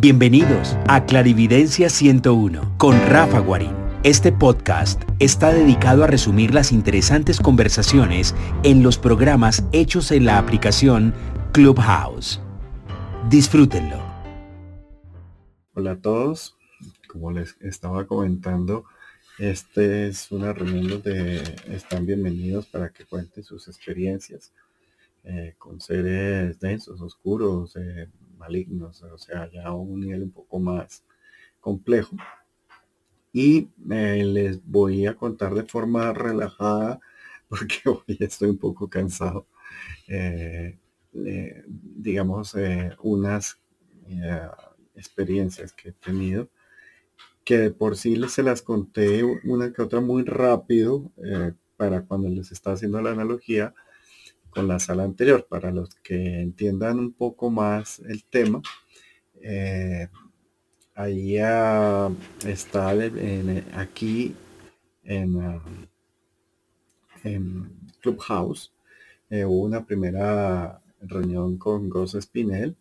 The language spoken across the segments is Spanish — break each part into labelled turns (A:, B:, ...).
A: Bienvenidos a Clarividencia 101 con Rafa Guarín. Este podcast está dedicado a resumir las interesantes conversaciones en los programas hechos en la aplicación Clubhouse. Disfrútenlo.
B: Hola a todos, como les estaba comentando, este es una reunión donde están bienvenidos para que cuenten sus experiencias eh, con seres densos, oscuros, eh, malignos, o sea, ya a un nivel un poco más complejo. Y eh, les voy a contar de forma relajada, porque hoy estoy un poco cansado, eh, digamos, eh, unas experiencias que he tenido, que por sí les se las conté una que otra muy rápido, para cuando les está haciendo la analogía, con la sala anterior. Para los que entiendan un poco más el tema, eh, ahí está aquí en, ah, en Clubhouse. Eh, hubo una primera reunión con Gus Spinell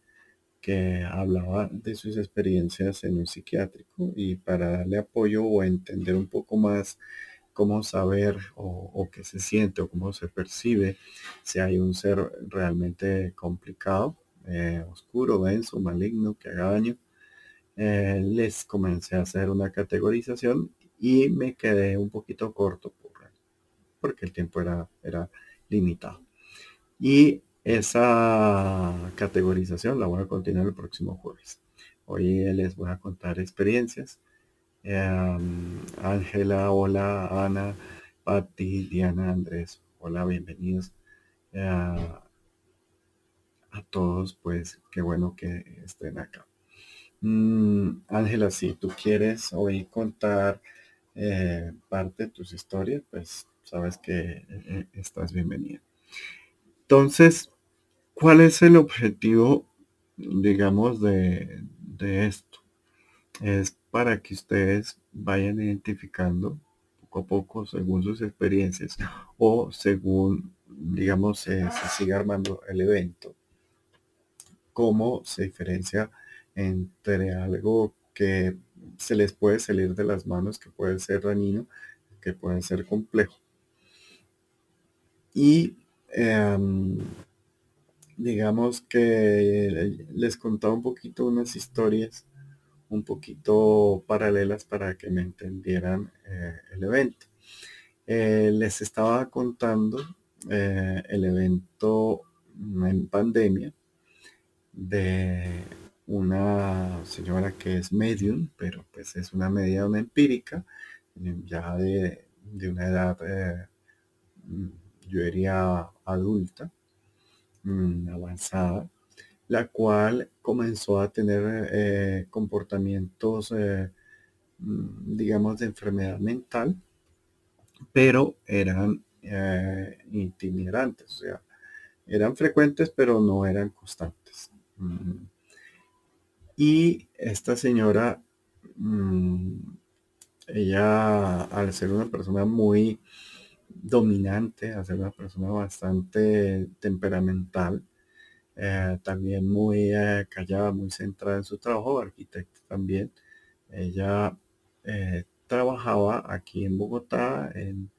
B: que hablaba de sus experiencias en un psiquiátrico y para darle apoyo o entender un poco más cómo saber o, qué se siente o cómo se percibe si hay un ser realmente complicado, eh, oscuro, denso, maligno, que haga daño. Eh, les comencé a hacer una categorización y me quedé un poquito corto por, porque el tiempo era, era limitado. Y esa categorización la voy a continuar el próximo jueves. Hoy les voy a contar experiencias Em, Ángela, hola, Ana, Patti, Diana, Andrés, hola, bienvenidos. Eh, a todos, pues qué bueno que estén acá. Mm, Ángela, si tú quieres hoy contar eh, parte de tus historias, pues sabes que eh, estás bienvenida. Entonces, ¿cuál es el objetivo, digamos, de, de esto? Es para que ustedes vayan identificando poco a poco según sus experiencias o según, digamos, se siga armando el evento, cómo se diferencia entre algo que se les puede salir de las manos, que puede ser dañino, que puede ser complejo. Y em, digamos que les contaba un poquito unas historias un poquito paralelas para que me entendieran eh, el evento. Eh, les estaba contando eh, el evento en pandemia de una señora que es medium, pero pues es una medium empírica, ya de, de una edad, yo diría adulta, mm, avanzada, la cual comenzó a tener eh, comportamientos, eh, mm, digamos, de enfermedad mental, pero eran eh, itinerantes, o sea, eran frecuentes, pero no eran constantes. Mm. Y esta señora, mm, ella, al ser una persona muy dominante, al ser una persona bastante temperamental, eh, también muy eh, callada, muy centrada en su trabajo, arquitecta también. Ella eh, trabajaba aquí en Bogotá, en,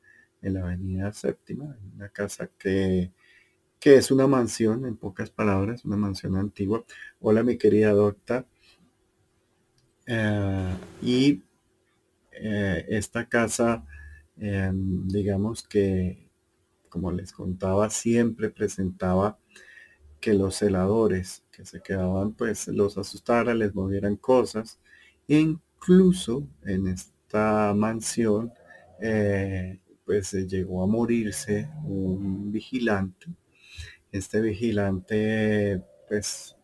B: la avenida séptima, en una casa que, que, es una mansión, en pocas palabras, una mansión antigua. Hola mi querida docta. y esta casa, digamos que, como les contaba, siempre presentaba que los celadores que se quedaban pues los asustara, les movieran cosas. Incluso en esta mansión eh, pues llegó a morirse un vigilante. Este vigilante pues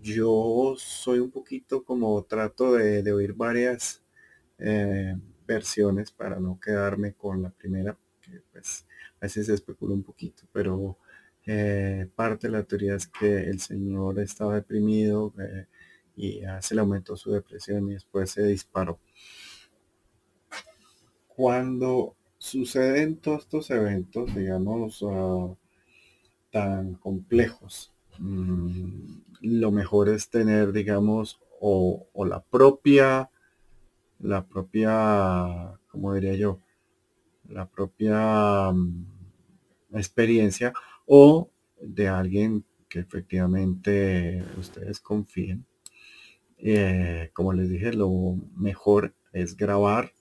B: yo soy un poquito como trato de, oír varias eh, versiones para no quedarme con la primera, que pues a veces se especula un poquito, pero eh, parte de la teoría es que el señor estaba deprimido eh, y se le aumentó su depresión y después se disparó. Cuando suceden todos estos eventos, digamos, ah, tan complejos, mm, lo mejor es tener, digamos, o, la propia, la propia, como diría yo, la propia mm, experiencia o de alguien que efectivamente ustedes confíen. Eh, como les dije, lo mejor es grabar,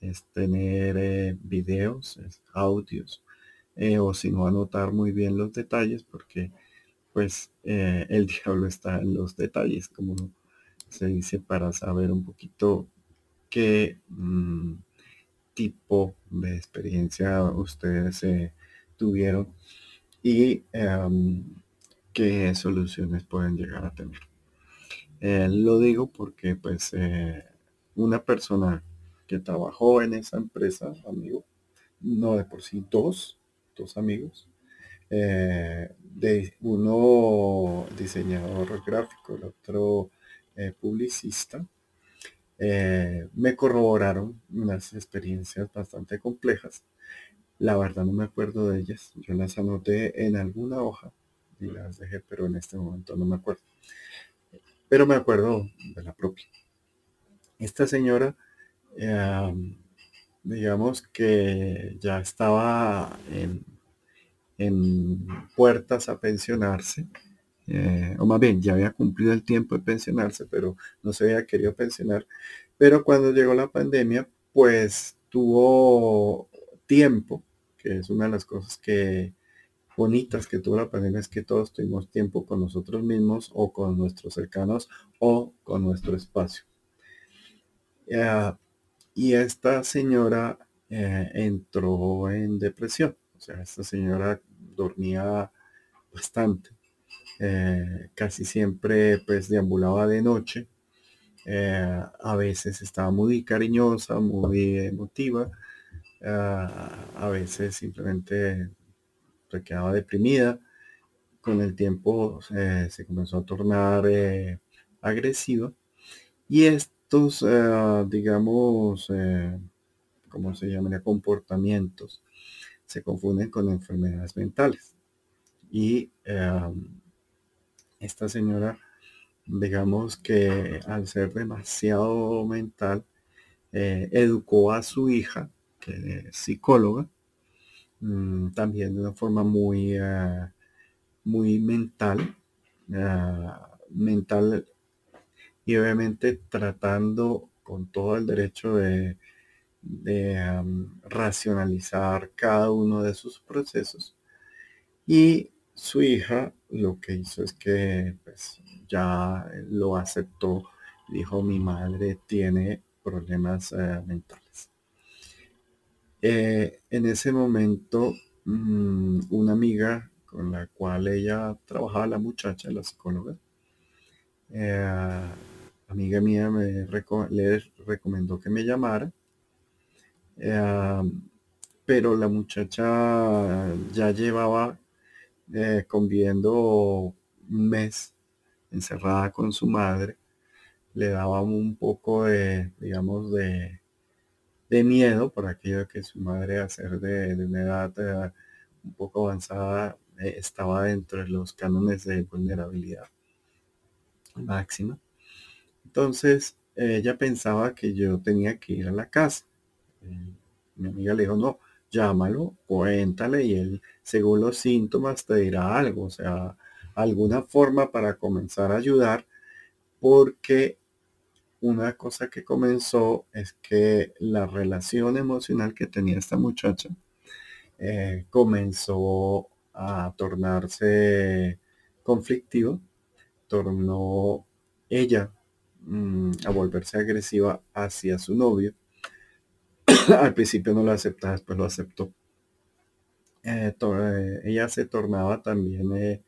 B: es tener eh, videos, audios, eh, o si no anotar muy bien los detalles, porque pues el diablo está en los detalles, como se dice, para saber un poquito qué mm, tipo de experiencia ustedes tuvieron y em, qué soluciones pueden llegar a tener. Eh, lo digo porque pues eh, una persona que trabajó en esa empresa, amigo, no de por sí, dos, dos amigos, eh, de uno diseñador gráfico, el otro publicista, me corroboraron unas experiencias bastante complejas. La verdad no me acuerdo de ellas. Yo las anoté en alguna hoja y las dejé, pero en este momento no me acuerdo. Pero me acuerdo de la propia. Esta señora, em, digamos que ya estaba en, puertas a pensionarse, eh, o más bien ya había cumplido el tiempo de pensionarse, pero no se había querido pensionar. Pero cuando llegó la pandemia, pues tuvo tiempo, que es una de las cosas que bonitas que tuvo la pandemia es que todos tuvimos tiempo con nosotros mismos o con nuestros cercanos o con nuestro espacio. y esta señora eh, entró en depresión. O sea, esta señora dormía bastante. Eh, casi siempre pues deambulaba de noche. Eh, a veces estaba muy cariñosa, muy emotiva. A veces simplemente se quedaba deprimida. Con el tiempo eh, se comenzó a tornar eh, agresiva. Y estos, eh, digamos, ¿cómo se llamaría? Comportamientos se confunden con enfermedades mentales. Y esta señora, digamos que al ser demasiado mental, educó a su hija, que es psicóloga, Mm, también de una forma muy, ah, muy mental, ah, mental y obviamente tratando con todo el derecho de, racionalizar cada uno de sus procesos. Y su hija lo que hizo es que pues, ya lo aceptó, dijo mi madre tiene problemas mentales. Eh, en ese momento, mm, una amiga con la cual ella trabajaba, la muchacha, la psicóloga, eh, amiga mía me le recomendó que me llamara, eh, pero la muchacha ya llevaba conviviendo un mes encerrada con su madre, le daba un poco de, digamos, de de miedo por aquello que su madre, a ser de, una edad eh, un poco avanzada, eh, estaba dentro de los cánones de vulnerabilidad máxima. Entonces, ella pensaba que yo tenía que ir a la casa. Eh, mi amiga le dijo, no, llámalo, cuéntale y él, según los síntomas, te dirá algo, o sea, alguna forma para comenzar a ayudar, porque una cosa que comenzó es que la relación emocional que tenía esta muchacha eh, comenzó a tornarse conflictivo, tornó ella mm, a volverse agresiva hacia su novio. Al principio no lo aceptaba, después lo aceptó. Eh, eh, ella se tornaba también,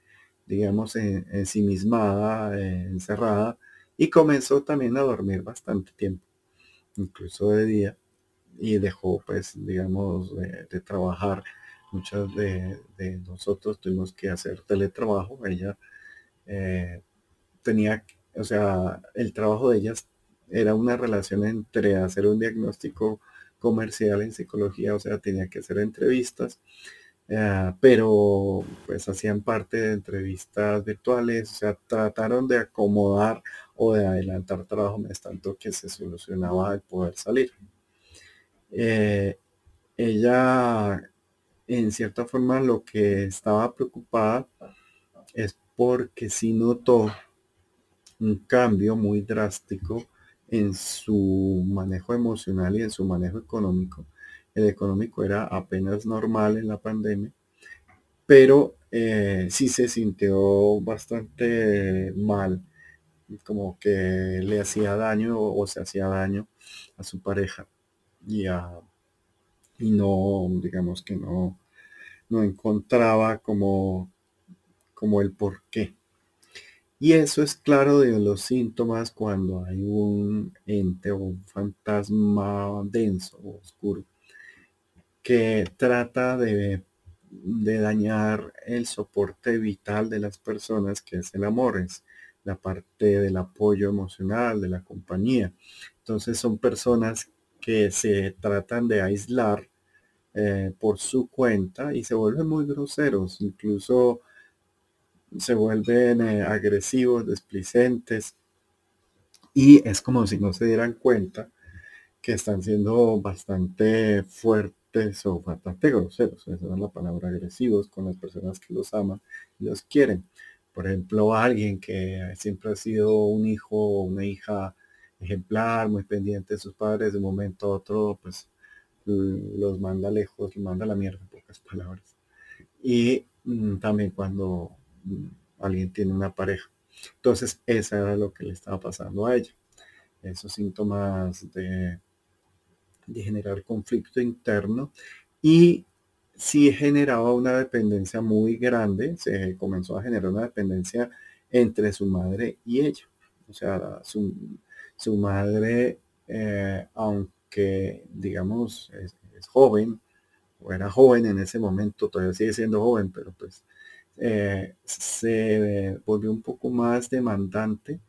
B: digamos, ensimismada, encerrada y comenzó también a dormir bastante tiempo, incluso de día, y dejó pues, digamos, de, trabajar. Muchos de, nosotros tuvimos que hacer teletrabajo. Ella eh, tenía, o sea, el trabajo de ellas era una relación entre hacer un diagnóstico comercial en psicología, o sea, tenía que hacer entrevistas, eh, pero pues hacían parte de entrevistas virtuales, o sea, trataron de acomodar o de adelantar trabajo, es tanto que se solucionaba el poder salir. Eh, ella, en cierta forma, lo que estaba preocupada es porque sí notó un cambio muy drástico en su manejo emocional y en su manejo económico. El económico era apenas normal en la pandemia, pero eh, sí se sintió bastante mal, como que le hacía daño o, se hacía daño a su pareja y, y no, digamos que no, no encontraba como, como el por qué. Y eso es claro de los síntomas cuando hay un ente o un fantasma denso o oscuro que trata de, de, dañar el soporte vital de las personas, que es el amor, es la parte del apoyo emocional, de la compañía. Entonces son personas que se tratan de aislar eh, por su cuenta y se vuelven muy groseros, incluso se vuelven eh, agresivos, desplicentes, y es como si no se dieran cuenta que están siendo bastante fuertes o bastante groseros, esa es la palabra, agresivos con las personas que los aman y los quieren. Por ejemplo, alguien que siempre ha sido un hijo o una hija ejemplar, muy pendiente de sus padres, de un momento a otro, pues los manda lejos, los manda la mierda, en pocas palabras. Y mm, también cuando alguien tiene una pareja. Entonces, eso era lo que le estaba pasando a ella. Esos síntomas de, de generar conflicto interno y si generaba una dependencia muy grande, se comenzó a generar una dependencia entre su madre y ella. O sea, su, madre, eh, aunque digamos es, joven, o era joven en ese momento, todavía sigue siendo joven, pero pues eh, se volvió un poco más demandante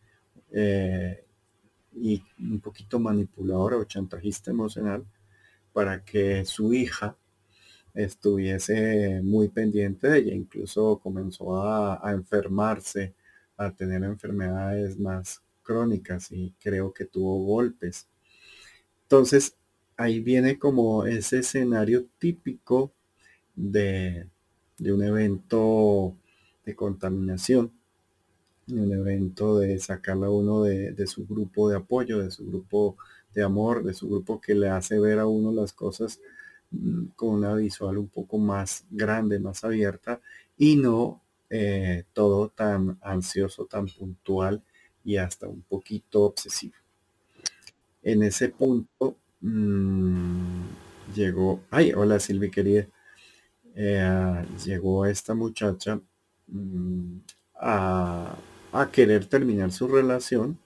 B: eh, y un poquito manipuladora o chantajista emocional para que su hija estuviese muy pendiente de ella. Incluso comenzó a, a enfermarse, a tener enfermedades más crónicas y creo que tuvo golpes. Entonces, ahí viene como ese escenario típico de, de un evento de contaminación, un evento de sacarla a uno de, su grupo de apoyo, de su grupo de amor, de su grupo que le hace ver a uno las cosas mm, con una visual un poco más grande, más abierta y no eh, todo tan ansioso, tan puntual y hasta un poquito obsesivo. En ese punto mmm, llegó, ay, hola Silvi querida, eh, llegó esta muchacha mm, a, querer terminar su relación,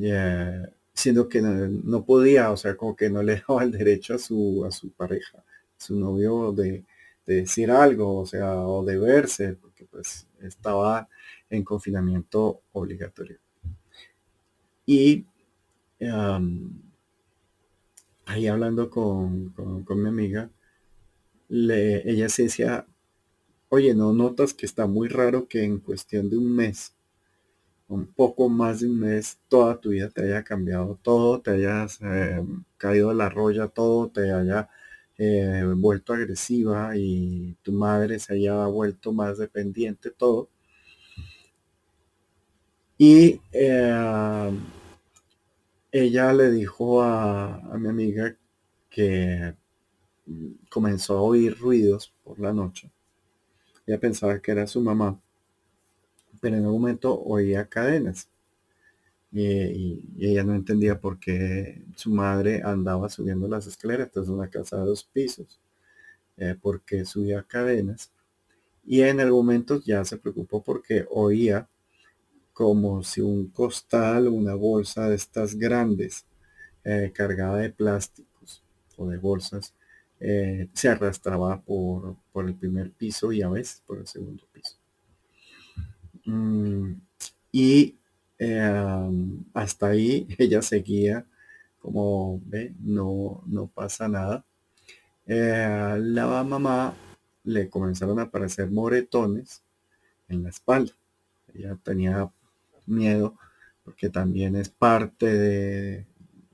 B: eh, siendo que no, podía, o sea, como que no le daba el derecho a su, a su pareja, su novio de, decir algo, o sea, o de verse, porque pues estaba en confinamiento obligatorio. Y ahí hablando con, con mi amiga, ella se decía, oye, ¿no notas que está muy raro que en cuestión de un mes, un poco más de un mes, toda tu vida te haya cambiado, todo te hayas eh, caído a la roya, todo te haya eh, vuelto agresiva y tu madre se haya vuelto más dependiente, todo. Y eh, ella le dijo a, a mi amiga que comenzó a oír ruidos por la noche. Ella pensaba que era su mamá, pero en un momento oía cadenas. Y, ella no entendía por qué su madre andaba subiendo las escaleras, entonces una casa de dos pisos, eh, porque subía cadenas. Y en el momento ya se preocupó porque oía como si un costal o una bolsa de estas grandes, eh, cargada de plásticos o de bolsas, eh, se arrastraba por, el primer piso y a veces por el segundo piso. Mm, y em, hasta ahí ella seguía como ve, no, no pasa nada. Eh, la mamá le comenzaron a aparecer moretones en la espalda. Ella tenía miedo porque también es parte de,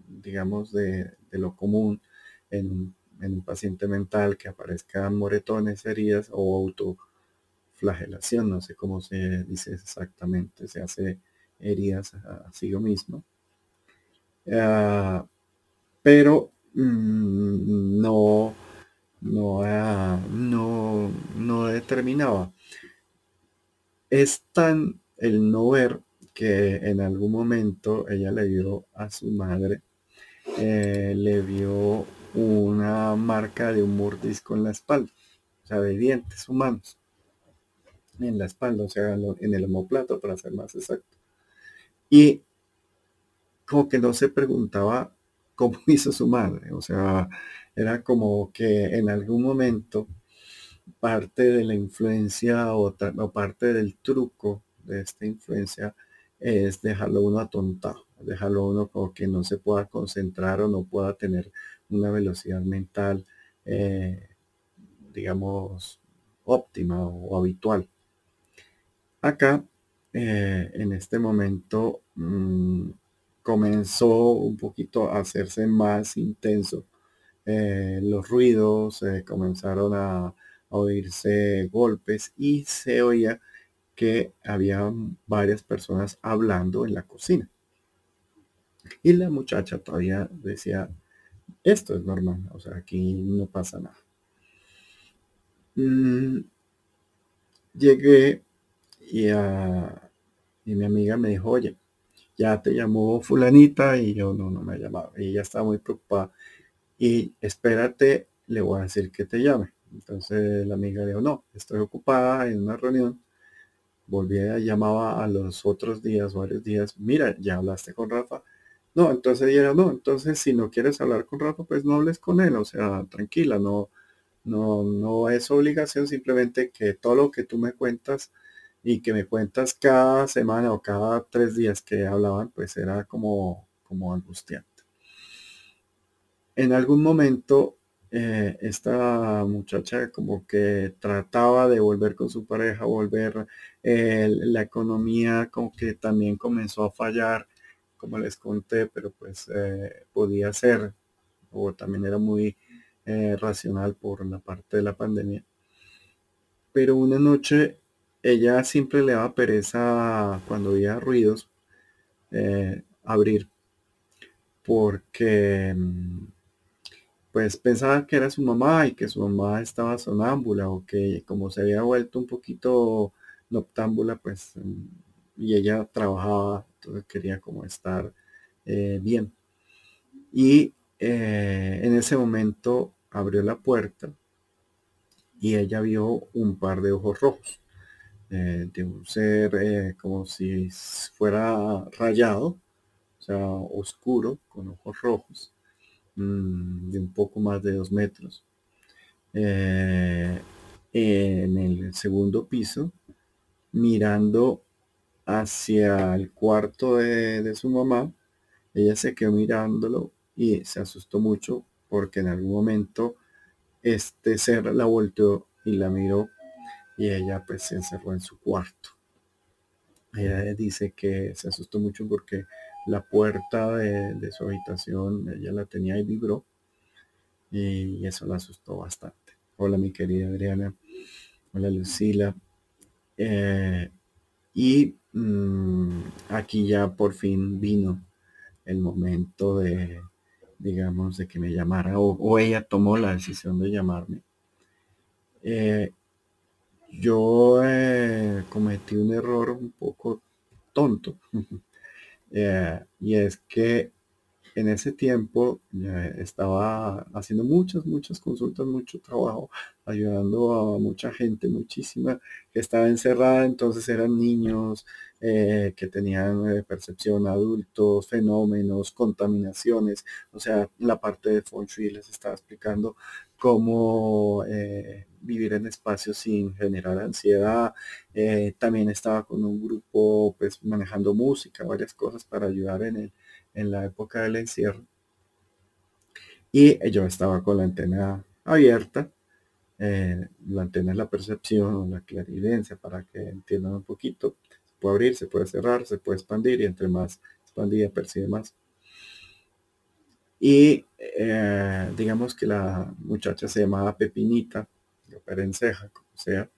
B: digamos, de, lo común en, un paciente mental que aparezcan moretones, heridas o autoflagelación, no sé cómo se dice exactamente, se hace heridas a, sí mismo. Ah, pero mm, no, no, ah, no, no determinaba. Es tan el no ver que en algún momento ella le vio a su madre, eh, le vio una marca de un mordisco en la espalda, o sea, de dientes humanos en la espalda, o sea, en el homoplato para ser más exacto. Y como que no se preguntaba cómo hizo su madre, o sea, era como que en algún momento parte de la influencia o, o parte del truco de esta influencia es dejarlo uno atontado, dejarlo uno como que no se pueda concentrar o no pueda tener una velocidad mental, eh, digamos, óptima o habitual. Acá, eh, en este momento, mm, comenzó un poquito a hacerse más intenso. Eh, los ruidos comenzaron a, a oírse golpes y se oía que había varias personas hablando en la cocina. Y la muchacha todavía decía, esto es normal, o sea, aquí no pasa nada. Mm, llegué y, y mi amiga me dijo, oye, ya te llamó fulanita y yo no, no me ha llamado. Y ella estaba muy preocupada. Y espérate, le voy a decir que te llame. Entonces la amiga dijo, no, estoy ocupada en una reunión volvía, llamaba a los otros días, varios días, mira, ya hablaste con Rafa. No, entonces ella no, entonces si no quieres hablar con Rafa, pues no hables con él, o sea, tranquila, no, no, no es obligación, simplemente que todo lo que tú me cuentas y que me cuentas cada semana o cada tres días que hablaban, pues era como, como angustiante. En algún momento eh, esta muchacha como que trataba de volver con su pareja, volver, eh, la economía como que también comenzó a fallar, como les conté, pero pues eh, podía ser, o también era muy racional por la parte de la pandemia. Pero una noche ella siempre le daba pereza cuando había ruidos abrir porque mm, pues pensaba que era su mamá y que su mamá estaba sonámbula o que como se había vuelto un poquito noctámbula, pues, mm, y ella trabajaba, entonces quería como estar eh, bien. Y eh, en ese momento abrió la puerta y ella vio un par de ojos rojos, eh, de un ser como si fuera rayado, o sea, oscuro, con ojos rojos Mm, de un poco más de dos metros. Eh, en el segundo piso, mirando hacia el cuarto de, su mamá, ella se quedó mirándolo y se asustó mucho porque en algún momento este ser la volteó y la miró y ella pues se encerró en su cuarto. Ella dice que se asustó mucho porque la puerta de, su habitación, ella la tenía y vibró. Y eso la asustó bastante. Hola mi querida Adriana. Hola Lucila. Eh, y mm, aquí ya por fin vino el momento de, digamos, de que me llamara o, ella tomó la decisión de llamarme. Eh, yo eh, cometí un error un poco tonto. Eh, y es que en ese tiempo estaba haciendo muchas, muchas consultas, mucho trabajo, ayudando a mucha gente, muchísima, que estaba encerrada, entonces eran niños eh, que tenían percepción, adultos, fenómenos, contaminaciones, o sea, la parte de Feng Shui les estaba explicando cómo vivir en espacios sin generar ansiedad. Eh, también estaba con un grupo pues manejando música, varias cosas para ayudar en, el, en la época del encierro. Y yo estaba con la antena abierta Eh, la antena es la percepción, la clarividencia, para que entiendan un poquito. Puede abrir, se puede cerrar, se puede expandir y entre más expandida percibe más. Y eh, digamos que la muchacha se llamaba Pepinita, o Perenceja, como sea.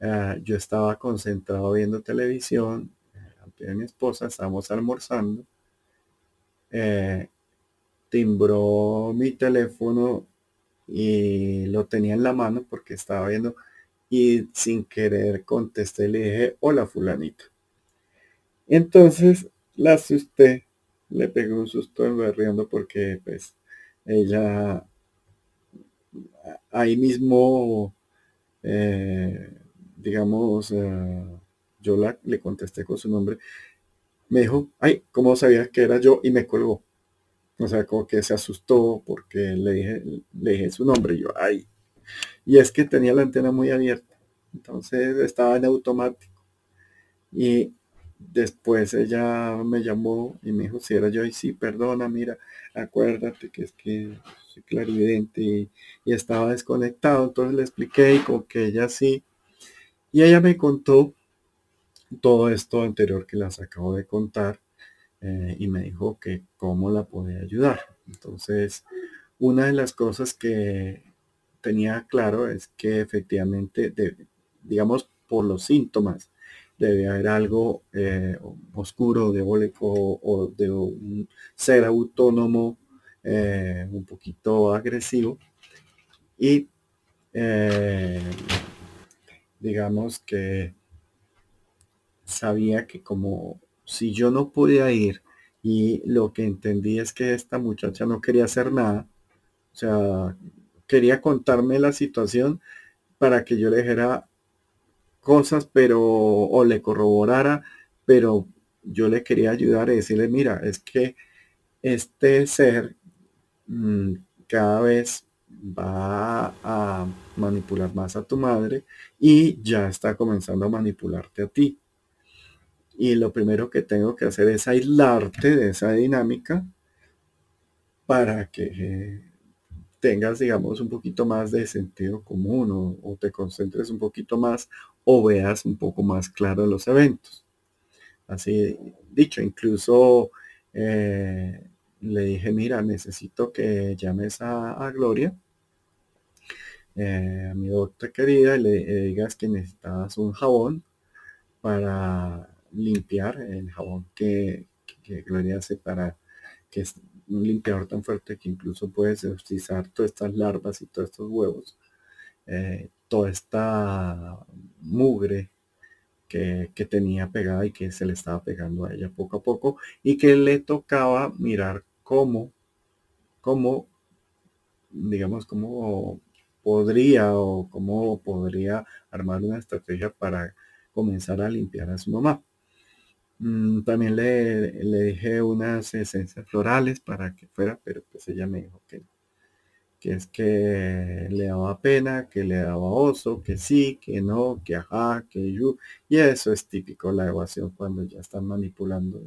B: Eh, yo estaba concentrado viendo televisión, eh, mi esposa, estábamos almorzando. timbró mi teléfono y lo tenía en la mano porque estaba viendo y sin querer contesté, le dije, hola fulanito. Entonces la asusté le pegó un susto berreando porque pues ella ahí mismo eh, digamos eh, yo la, le contesté con su nombre me dijo ay cómo sabías que era yo y me colgó o sea como que se asustó porque le dije le dije su nombre y yo ay y es que tenía la antena muy abierta entonces estaba en automático y Después ella me llamó y me dijo si era yo y sí, perdona, mira, acuérdate que es que soy clarividente y, estaba desconectado. Entonces le expliqué y como que ella sí. Y ella me contó todo esto anterior que las acabo de contar eh, y me dijo que cómo la podía ayudar. Entonces, una de las cosas que tenía claro es que efectivamente, digamos, por los síntomas debe haber algo eh, oscuro, diabólico o de un ser autónomo eh, un poquito agresivo. Y eh, digamos que sabía que como si yo no podía ir y lo que entendí es que esta muchacha no quería hacer nada, o sea, quería contarme la situación para que yo le dijera, cosas, pero, o le corroborara, pero yo le quería ayudar y decirle, mira, es que este ser mm, cada vez va a manipular más a tu madre y ya está comenzando a manipularte a ti. Y lo primero que tengo que hacer es aislarte de esa dinámica para que tengas, digamos, un poquito más de sentido común o, te concentres un poquito más o veas un poco más claro los eventos. Así dicho, incluso eh, le dije, mira, necesito que llames a, Gloria, eh, a mi doctora querida, y le, digas que necesitas un jabón para limpiar el jabón que, que Gloria hace para que un limpiador tan fuerte que incluso puedes utilizar todas estas larvas y todos estos huevos, eh, toda esta mugre que, tenía pegada y que se le estaba pegando a ella poco a poco y que le tocaba mirar cómo, cómo, digamos, cómo podría o cómo podría armar una estrategia para comenzar a limpiar a su mamá. Mm, también le, le, dije unas esencias florales para que fuera, pero pues ella me dijo que, que es que le daba pena, que le daba oso, que sí, que no, que ajá, que yo. Y eso es típico, la evasión cuando ya están manipulando.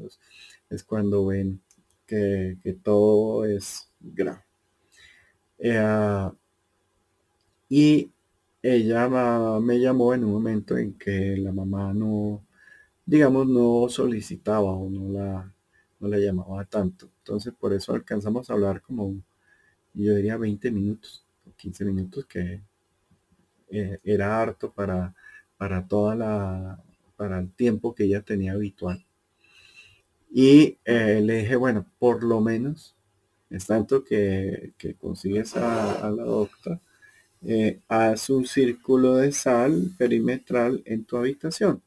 B: Es cuando ven que, todo es grave. Eh, y ella me llamó en un momento en que la mamá no, digamos, no solicitaba o no la, no la llamaba tanto. Entonces, por eso alcanzamos a hablar como, yo diría 20 minutos o 15 minutos, que eh, era harto para, para toda la, para el tiempo que ella tenía habitual. Y eh, le dije, bueno, por lo menos, es tanto que, consigues a, la doctora, eh, haz un círculo de sal perimetral en tu habitación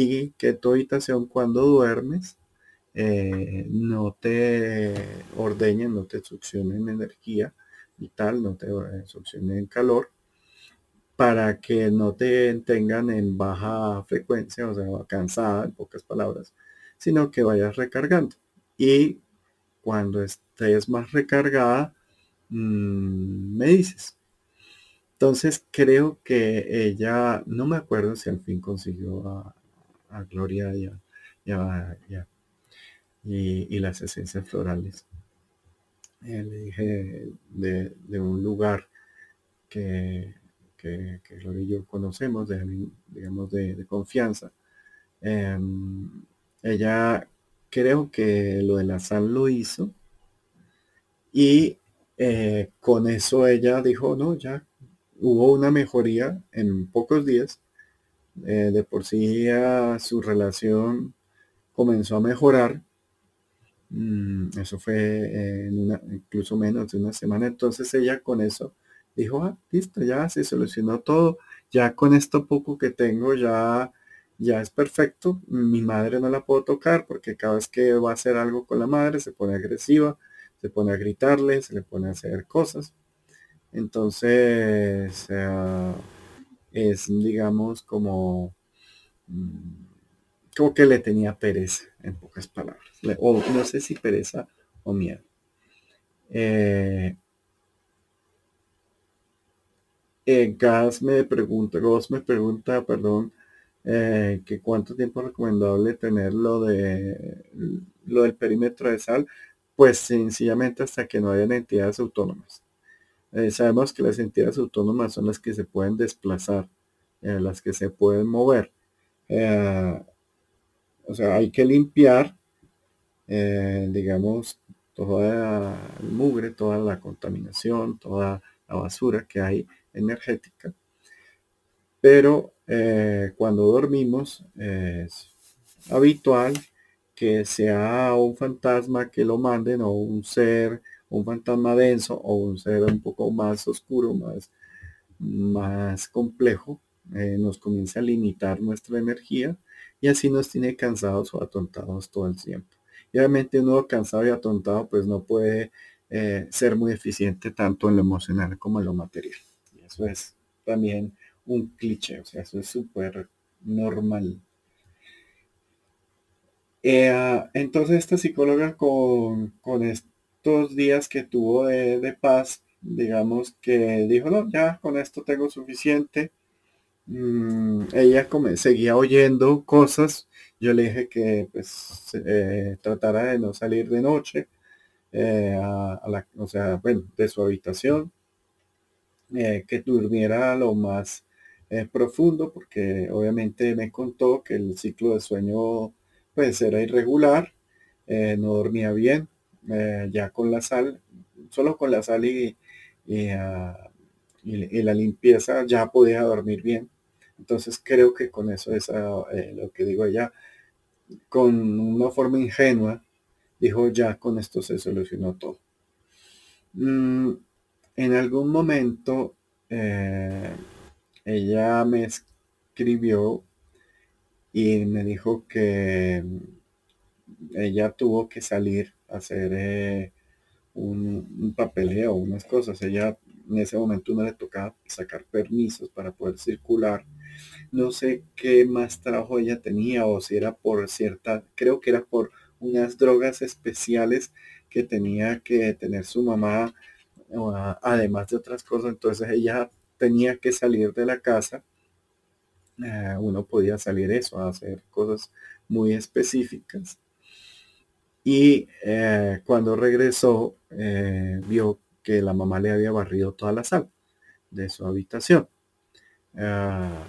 B: y que tu habitación cuando duermes eh, no te ordeñen, no te succionen energía y tal, no te succionen calor, para que no te tengan en baja frecuencia, o sea, cansada, en pocas palabras, sino que vayas recargando. Y cuando estés más recargada, mm, me dices. Entonces creo que ella, no me acuerdo si al fin consiguió a, a Gloria y, y, las esencias florales. Eh, le dije de, un lugar que, que, que y yo conocemos, de, digamos, de, confianza, em, ella creo que lo de la sal lo hizo y eh, con eso ella dijo, no, ya hubo una mejoría en pocos días. Eh, de por sí su relación comenzó a mejorar. Mm, eso fue una, incluso menos de una semana. Entonces ella con eso dijo, ah, listo, ya se solucionó todo. Ya con esto poco que tengo ya, ya es perfecto. Mi madre no la puedo tocar porque cada vez que va a hacer algo con la madre se pone agresiva, se pone a gritarle, se le pone a hacer cosas. Entonces, eh, es, digamos, como, mm, como que le tenía pereza, en pocas palabras. o no sé si pereza o miedo. Eh, eh, Gas me pregunta, Gas me pregunta, perdón, que cuánto tiempo es recomendable tener lo de lo del perímetro de sal, pues sencillamente hasta que no hayan entidades autónomas. Eh, sabemos que las entidades autónomas son las que se pueden desplazar, eh, las que se pueden mover. Eh, o sea, hay que limpiar, digamos, toda el mugre, toda la contaminación, toda la basura que hay energética. Pero cuando dormimos es habitual que sea un fantasma que lo manden o un ser un fantasma denso o un ser un poco más oscuro, más, más complejo, eh, nos comienza a limitar nuestra energía y así nos tiene cansados o atontados todo el tiempo. Y obviamente uno cansado y atontado pues no puede eh, ser muy eficiente tanto en lo emocional como en lo material. Y eso es también un cliché, o sea, eso es súper normal. Eh, entonces esta psicóloga con, con, días que tuvo de, paz, digamos que dijo, no, ya con esto tengo suficiente. Mm, ella como, seguía oyendo cosas. Yo le dije que pues eh, tratara de no salir de noche, eh, a, la, o sea, bueno, de su habitación, eh, que durmiera lo más profundo, porque obviamente me contó que el ciclo de sueño pues era irregular, no dormía bien, eh, ya con la sal, solo con la sal y, ah, y, la limpieza ya podía dormir bien. Entonces creo que con eso es ah, eh, lo que digo ella, con una forma ingenua, dijo ya con esto se solucionó todo. Mm, en algún momento eh, ella me escribió y me dijo que ella tuvo que salir hacer eh, un, papeleo, unas cosas. Ella en ese momento no le tocaba sacar permisos para poder circular. No sé qué más trabajo ella tenía o si era por cierta, creo que era por unas drogas especiales que tenía que tener su mamá, además de otras cosas. Entonces ella tenía que salir de la casa. Eh, uno podía salir eso, a hacer cosas muy específicas. Y eh, cuando regresó, eh, vio que la mamá le había barrido toda la sal de su habitación. Ah,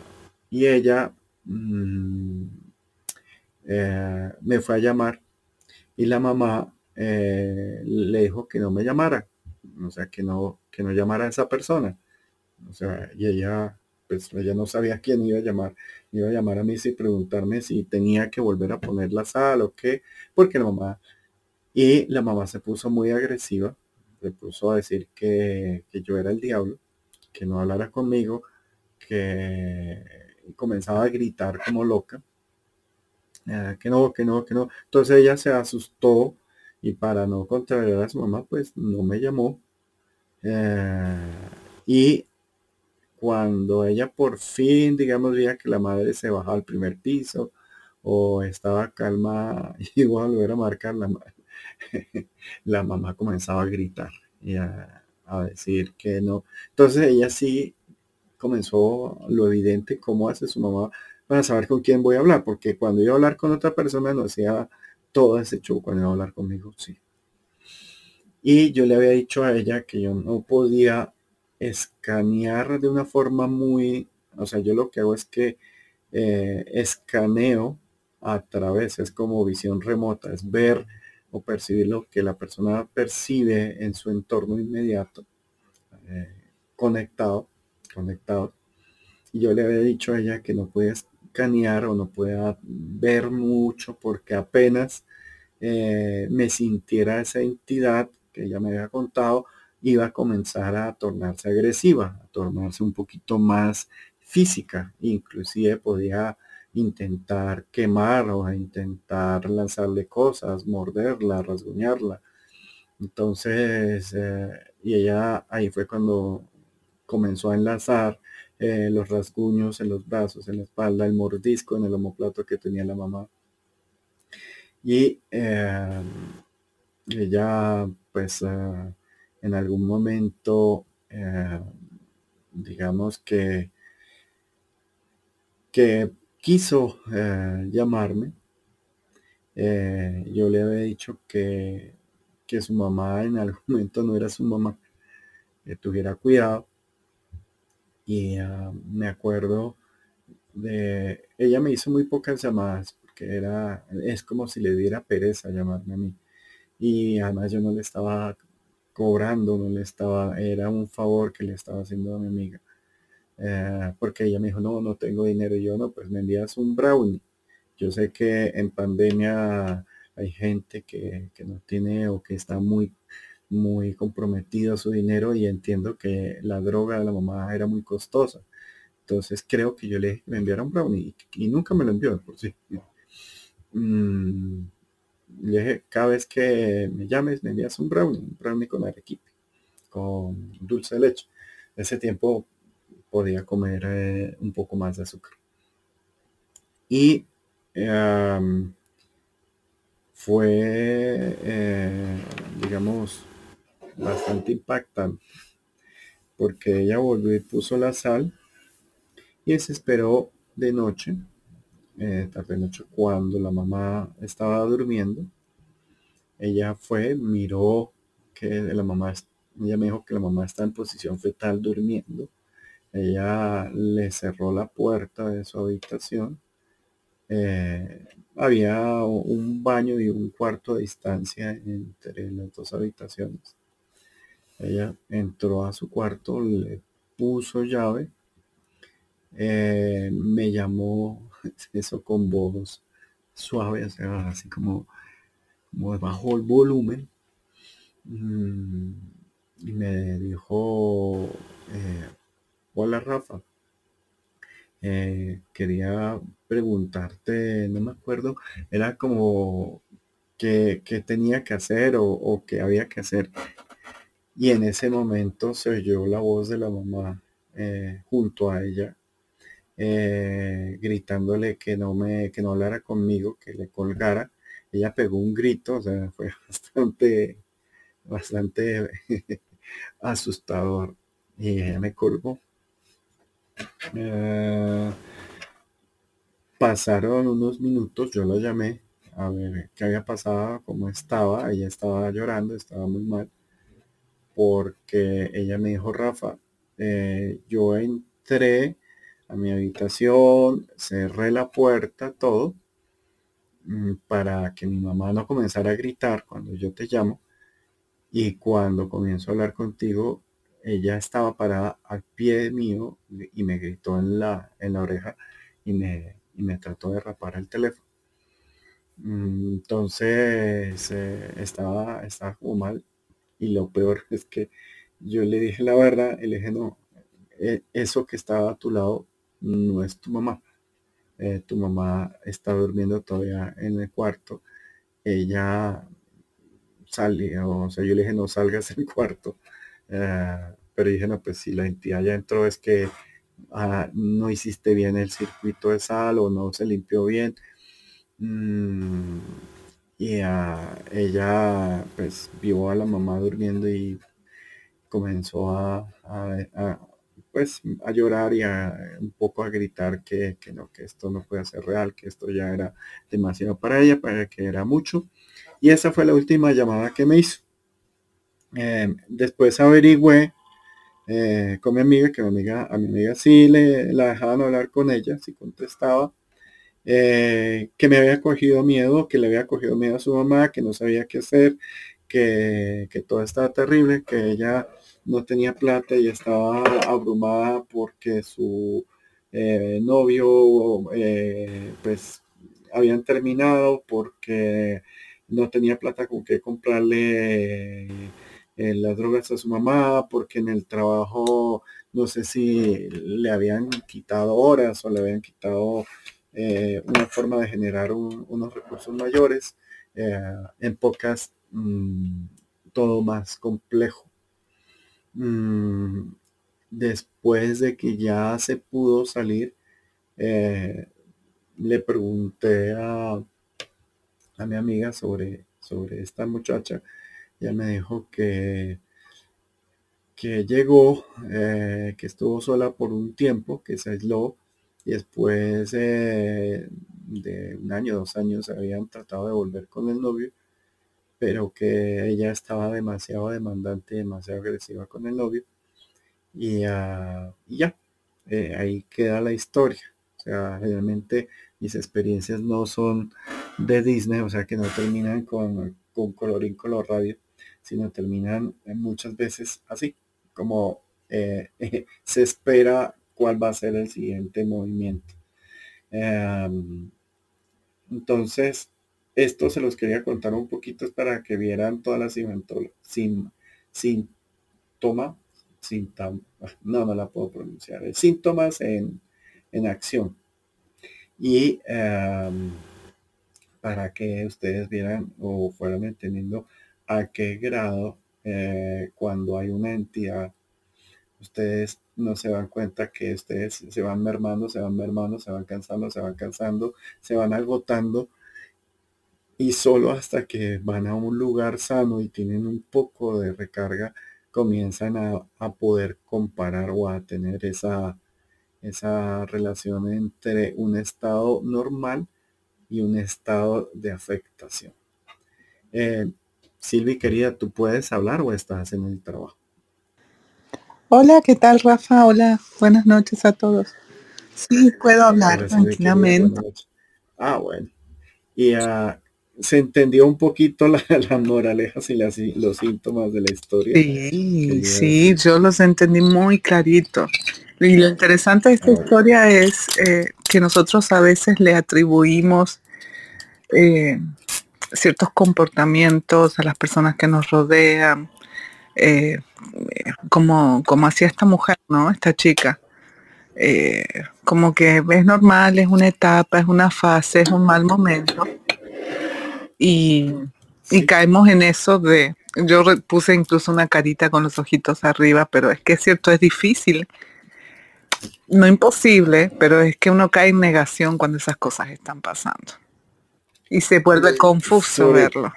B: y ella mm, eh, me fue a llamar y la mamá le dijo que no me llamara, o sea, que no, que no llamara a esa persona. O sea, y ella, pues ella no sabía quién iba a llamar. Iba a llamar a mí y preguntarme si tenía que volver a poner la sal o qué, porque la mamá y la mamá se puso muy agresiva, se puso a decir que, yo era el diablo, que no hablara conmigo, que comenzaba a gritar como loca, eh, que no, que no, que no. Entonces ella se asustó y para no contrariar a su mamá, pues no me llamó. Eh, y cuando ella por fin, digamos, veía que la madre se bajaba al primer piso o estaba calma, igual volver a marcar la la mamá comenzaba a gritar y a, decir que no. Entonces ella sí comenzó lo evidente, cómo hace su mamá para saber con quién voy a hablar, porque cuando iba a hablar con otra persona no hacía todo ese show, cuando iba a hablar conmigo, sí. Y yo le había dicho a ella que yo no podía escanear de una forma muy, o sea, yo lo que hago es que eh, escaneo a través, es como visión remota, es ver o percibir lo que la persona percibe en su entorno inmediato, eh, conectado, conectado. Y yo le había dicho a ella que no puede escanear o no puede ver mucho porque apenas eh, me sintiera esa entidad que ella me había contado, iba a comenzar a tornarse agresiva, a tornarse un poquito más física, inclusive podía intentar quemar o intentar lanzarle cosas, morderla, rasguñarla. Entonces, eh, y ella ahí fue cuando comenzó a enlazar eh, los rasguños en los brazos, en la espalda, el mordisco en el homoplato que tenía la mamá. Y eh, ella, pues, en algún momento, digamos que, que quiso eh, llamarme. Eh, yo le había dicho que, que su mamá en algún momento no era su mamá, que tuviera cuidado. Y ah, me acuerdo de, ella me hizo muy pocas llamadas, porque era, es como si le diera pereza llamarme a mí. Y además yo no le estaba cobrando, no le estaba, era un favor que le estaba haciendo a mi amiga. Eh, porque ella me dijo, no, no tengo dinero. Y yo, no, pues me envías un brownie. Yo sé que en pandemia hay gente que, no tiene o que está muy, muy comprometido a su dinero y entiendo que la droga de la mamá era muy costosa. Entonces creo que yo le un brownie y, nunca me lo envió por sí. Mm, cada vez que me llames, me envías un brownie, un brownie con arequipe, con dulce de leche. Ese tiempo podía comer eh, un poco más de azúcar. Y fue, eh, digamos, bastante impactante, porque ella volvió y puso la sal y se esperó de noche, eh, tarde noche, cuando la mamá estaba durmiendo. Ella fue, miró que la mamá, ella me dijo que la mamá está en posición fetal durmiendo ella le cerró la puerta de su habitación. Eh, había un baño y un cuarto de distancia entre las dos habitaciones. Ella entró a su cuarto, le puso llave, eh, me llamó eso con voz suave, así como, como bajó el volumen. Mm, y me dijo, eh, Hola Rafa. Eh, quería preguntarte, no me acuerdo, era como que, tenía que hacer o, que había que hacer. Y en ese momento se oyó la voz de la mamá eh, junto a ella, eh, gritándole que no me, que no hablara conmigo, que le colgara. Ella pegó un grito, o sea, fue bastante, bastante asustador. Y ella me colgó. Eh, pasaron unos minutos, yo la llamé a ver qué había pasado, cómo estaba. Ella estaba llorando, estaba muy mal, porque ella me dijo, Rafa, eh, yo entré a mi habitación, cerré la puerta, todo, mm, para que mi mamá no comenzara a gritar cuando yo te llamo. Y cuando comienzo a hablar contigo, ella estaba parada al pie mío y me gritó en la, en la oreja y me, me trató de rapar el teléfono. Mm, entonces eh, estaba, estaba como mal y lo peor es que yo le dije la verdad y le dije no, eh, eso que estaba a tu lado no es tu mamá. Eh, tu mamá está durmiendo todavía en el cuarto. Ella salió, o sea, yo le dije no salgas del cuarto eh, pero dije, no, pues si la entidad ya entró es que ah, no hiciste bien el circuito de sal o no se limpió bien. Mm, y ella pues vio a la mamá durmiendo y comenzó a, pues a llorar y a, un poco a gritar que, que, no, que esto no puede ser real, que esto ya era demasiado para ella, para que era mucho. Y esa fue la última llamada que me hizo. Eh, después averigüé eh, con mi amiga, que mi amiga, a mi amiga sí le la dejaban hablar con ella, sí contestaba, eh, que me había cogido miedo, que le había cogido miedo a su mamá, que no sabía qué hacer, que, que todo estaba terrible, que ella no tenía plata y estaba abrumada porque su eh, novio pues habían terminado porque no tenía plata con qué comprarle eh, las drogas a su mamá, porque en el trabajo no sé si le habían quitado horas o le habían quitado eh, una forma de generar unos recursos mayores. Eh, en pocas, mm, todo más complejo. Mm, después de que ya se pudo salir, le pregunté a, a mi amiga sobre, sobre esta muchacha. ya me dijo que, que llegó, eh, que estuvo sola por un tiempo, que se aisló y después eh, de un año, dos años habían tratado de volver con el novio, pero que ella estaba demasiado demandante, demasiado agresiva con el novio y, ah, ya, eh, ahí queda la historia. O sea, realmente mis experiencias no son de Disney, o sea que no terminan con, con colorín color radio, sino terminan muchas veces así, como eh, se espera cuál va a ser el siguiente movimiento. Em, entonces, esto se los quería contar un poquito para que vieran todas las sin, síntoma, no, no la puedo pronunciar, síntomas en, en acción. Y em, para que ustedes vieran o fueran entendiendo a qué grado eh, cuando hay una entidad, ustedes no se dan cuenta que ustedes se van mermando, se van mermando, se van cansando, se van cansando, se van agotando y solo hasta que van a un lugar sano y tienen un poco de recarga, comienzan a, a poder comparar o a tener esa, esa relación entre un estado normal y un estado de afectación. Eh, Silvi, querida, ¿tú puedes hablar o estás en el trabajo?
C: Hola, ¿qué tal, Rafa? Hola, buenas noches a todos. Sí, puedo hablar tranquilamente.
B: ah, bueno. Y uh, se entendió un poquito la, la moralejas y los síntomas de la historia.
C: Sí, sí, yo los entendí muy clarito. Y lo interesante de esta historia es eh, que nosotros a veces le atribuimos eh, ciertos comportamientos a las personas que nos rodean, eh, como, como hacía esta mujer, ¿no? Esta chica. como que es normal, es una etapa, es una fase, es un mal momento. Y, y caemos en eso de, yo puse incluso una carita con los ojitos arriba, pero es que es cierto, es difícil no imposible, pero es que uno cae en negación cuando esas cosas están pasando. Y se vuelve confuso verlo.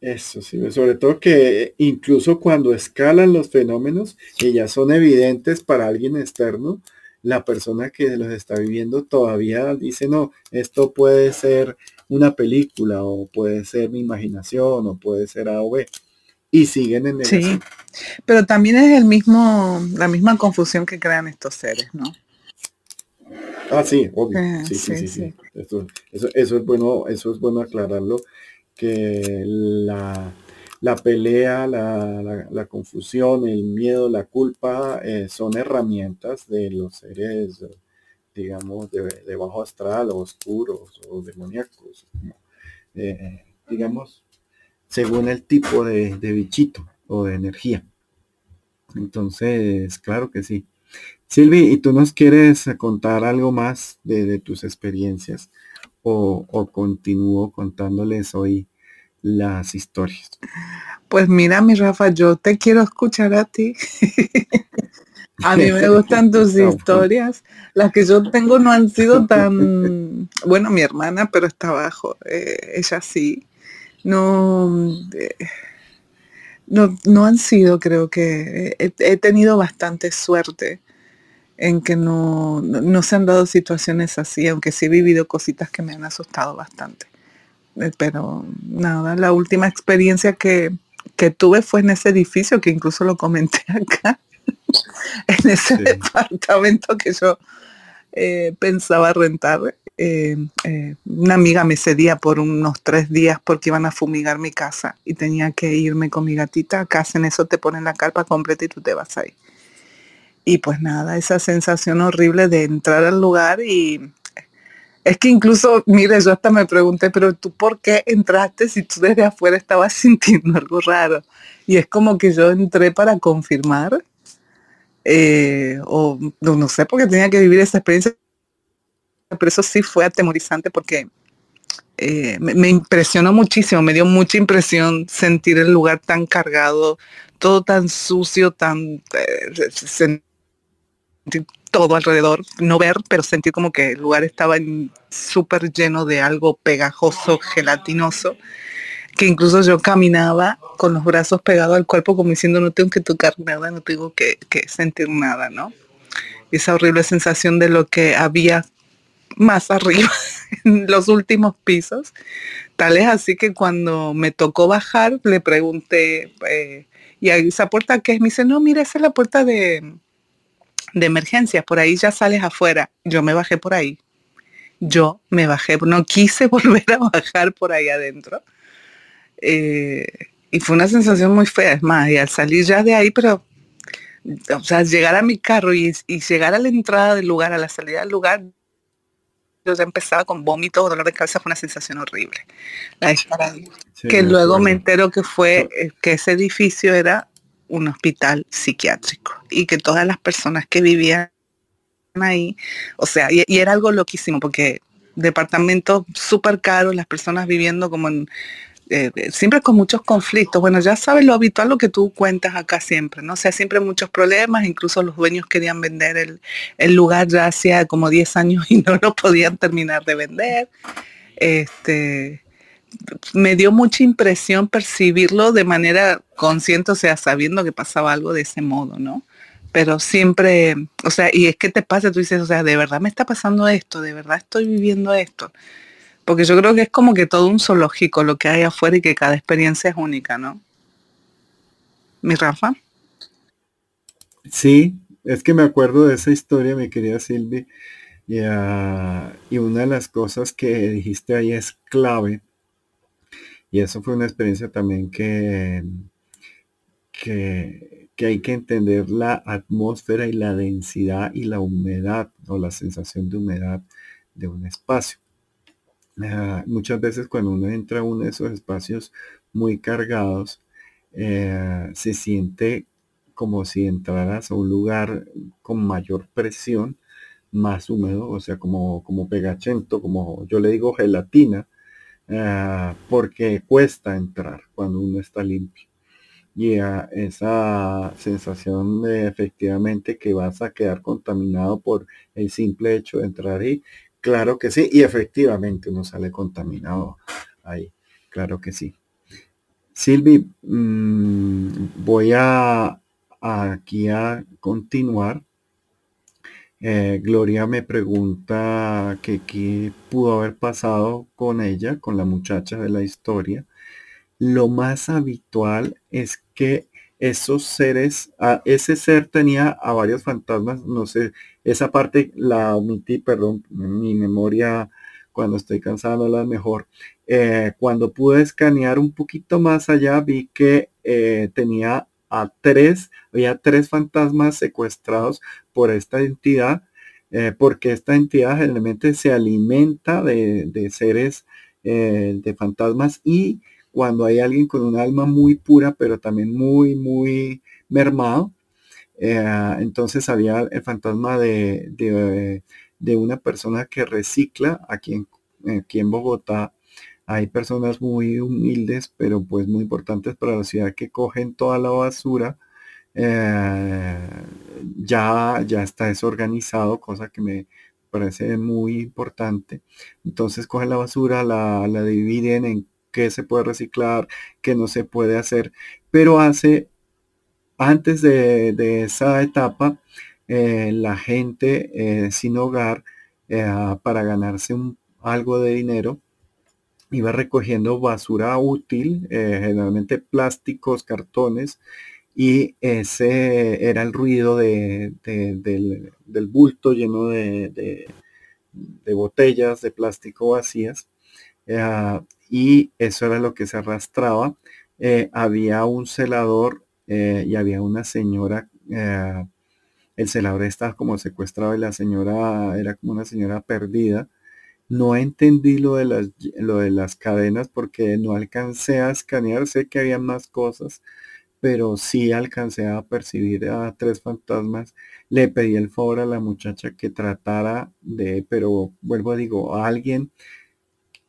B: Eso sí, sobre todo que incluso cuando escalan los fenómenos y ya son evidentes para alguien externo, la persona que los está viviendo todavía dice, no, esto puede ser una película o puede ser mi imaginación o puede ser A o B y siguen en
C: Sí, pero también es el mismo, la misma confusión que crean estos seres, ¿no?
B: Ah, sí, obvio. Eh, sí, sí, sí, Eso, es bueno, eso es bueno aclararlo, que la, pelea, la, confusión, el miedo, la culpa eh, son herramientas de los seres, digamos, de, bajo astral, o oscuros o demoníacos. Eh, digamos, según el tipo de, bichito o de energía. Entonces, claro que sí. Silvi, ¿y tú nos quieres contar algo más de, tus experiencias? O, o, continúo contándoles hoy las historias?
C: Pues mira, mi Rafa, yo te quiero escuchar a ti. a mí me gustan tus historias. Las que yo tengo no han sido tan, bueno, mi hermana, pero está abajo. Eh, ella sí no, eh, no, no han sido, creo que he, tenido bastante suerte en que no, no, se han dado situaciones así, aunque sí he vivido cositas que me han asustado bastante. Eh, pero nada, la última experiencia que, que tuve fue en ese edificio, que incluso lo comenté acá, en ese departamento que yo eh, pensaba rentar. Eh, eh, una amiga me cedía por unos tres días porque iban a fumigar mi casa y tenía que irme con mi gatita. Acá en eso te ponen la carpa completa y tú te vas ahí. Y pues nada, esa sensación horrible de entrar al lugar y es que incluso, mire, yo hasta me pregunté, pero tú por qué entraste si tú desde afuera estabas sintiendo algo raro? Y es como que yo entré para confirmar, eh, o no, sé, porque tenía que vivir esa experiencia, pero eso sí fue atemorizante porque eh, me, impresionó muchísimo, me dio mucha impresión sentir el lugar tan cargado, todo tan sucio, tan... Eh, todo alrededor, no ver, pero sentir como que el lugar estaba súper lleno de algo pegajoso, gelatinoso, que incluso yo caminaba con los brazos pegados al cuerpo como diciendo no tengo que tocar nada, no tengo que, sentir nada, ¿no? Esa horrible sensación de lo que había más arriba, en los últimos pisos. Tal es así que cuando me tocó bajar, le pregunté, eh, ¿y esa puerta qué es? Me dice, no, mira, esa es la puerta de, de emergencias, por ahí ya sales afuera. Yo me bajé por ahí. Yo me bajé, no quise volver a bajar por ahí adentro. Eh, y fue una sensación muy fea, es más, y al salir ya de ahí, pero, o sea, llegar a mi carro y, llegar a la entrada del lugar, a la salida del lugar, yo ya empezaba con vómito, dolor de cabeza, fue una sensación horrible. La que luego me entero que fue, eh, que ese edificio era un hospital psiquiátrico y que todas las personas que vivían ahí, o sea, y, era algo loquísimo porque departamento súper caro, las personas viviendo como en, eh, siempre con muchos conflictos. Bueno, ya sabes lo habitual, lo que tú cuentas acá siempre, ¿no? O sea, siempre muchos problemas, incluso los dueños querían vender el, el lugar ya hacía como 10 años y no lo podían terminar de vender. Este, me dio mucha impresión percibirlo de manera consciente, o sea, sabiendo que pasaba algo de ese modo, ¿no? Pero siempre, o sea, y es que te pasa, tú dices, o sea, de verdad me está pasando esto, de verdad estoy viviendo esto. Porque yo creo que es como que todo un zoológico lo que hay afuera y que cada experiencia es única, ¿no? Mi Rafa.
B: Sí, es que me acuerdo de esa historia, mi querida Silvi, y, ah, y una de las cosas que dijiste ahí es clave y eso fue una experiencia también que, que, hay que entender la atmósfera y la densidad y la humedad o la sensación de humedad de un espacio. Ah, muchas veces cuando uno entra a uno de esos espacios muy cargados, eh, se siente como si entraras a un lugar con mayor presión, más húmedo, o sea, como, como pegachento, como yo le digo gelatina, Ah, porque cuesta entrar cuando uno está limpio. Y esa sensación de efectivamente que vas a quedar contaminado por el simple hecho de entrar ahí, claro que sí, y efectivamente uno sale contaminado ahí, claro que sí. Silvi, mm, voy a aquí a continuar eh, Gloria me pregunta que qué pudo haber pasado con ella, con la muchacha de la historia. Lo más habitual es que esos seres, ese ser tenía a varios fantasmas, no sé, esa parte la omití, perdón, mi memoria cuando estoy cansado la mejor. Eh, cuando pude escanear un poquito más allá, vi que eh, tenía a tres, había tres fantasmas secuestrados por esta entidad, eh, porque esta entidad generalmente se alimenta de, seres, eh, de fantasmas y cuando hay alguien con un alma muy pura, pero también muy, muy mermado, eh, entonces había el fantasma de, de, una persona que recicla aquí en, aquí en Bogotá hay personas muy humildes, pero pues muy importantes para la ciudad que cogen toda la basura. Eh, ya, ya está desorganizado, cosa que me parece muy importante. Entonces cogen la basura, la, dividen en qué se puede reciclar, qué no se puede hacer, pero hace, antes de, esa etapa, eh, la gente eh, sin hogar, para ganarse algo de dinero, iba recogiendo basura útil, eh, generalmente plásticos, cartones, y ese era el ruido de, del, bulto lleno de, botellas de plástico vacías. Eh, y eso era lo que se arrastraba. Eh, había un celador y había una señora el celador estaba como secuestrado y la señora era como una señora perdida. No entendí lo de las, lo de las cadenas porque no alcancé a escanear, sé que había más cosas, pero sí alcancé a percibir a tres fantasmas. Le pedí el favor a la muchacha que tratara de, pero vuelvo a digo, a alguien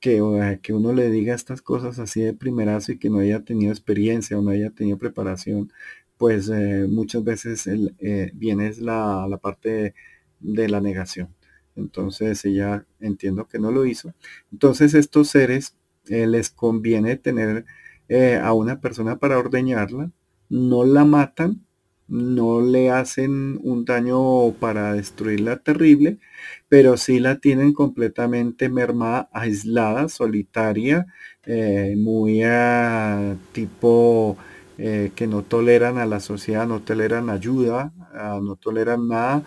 B: que, que uno le diga estas cosas así de primerazo y que no haya tenido experiencia o no haya tenido preparación, pues eh, muchas veces eh, viene la, la parte de la negación. Entonces ella entiendo que no lo hizo. Entonces estos seres eh, les conviene tener a una persona para ordeñarla, no la matan, no le hacen un daño para destruirla terrible, pero sí la tienen completamente mermada, aislada, solitaria, muy a tipo eh, que no toleran a la sociedad, no toleran ayuda, ah, no toleran nada,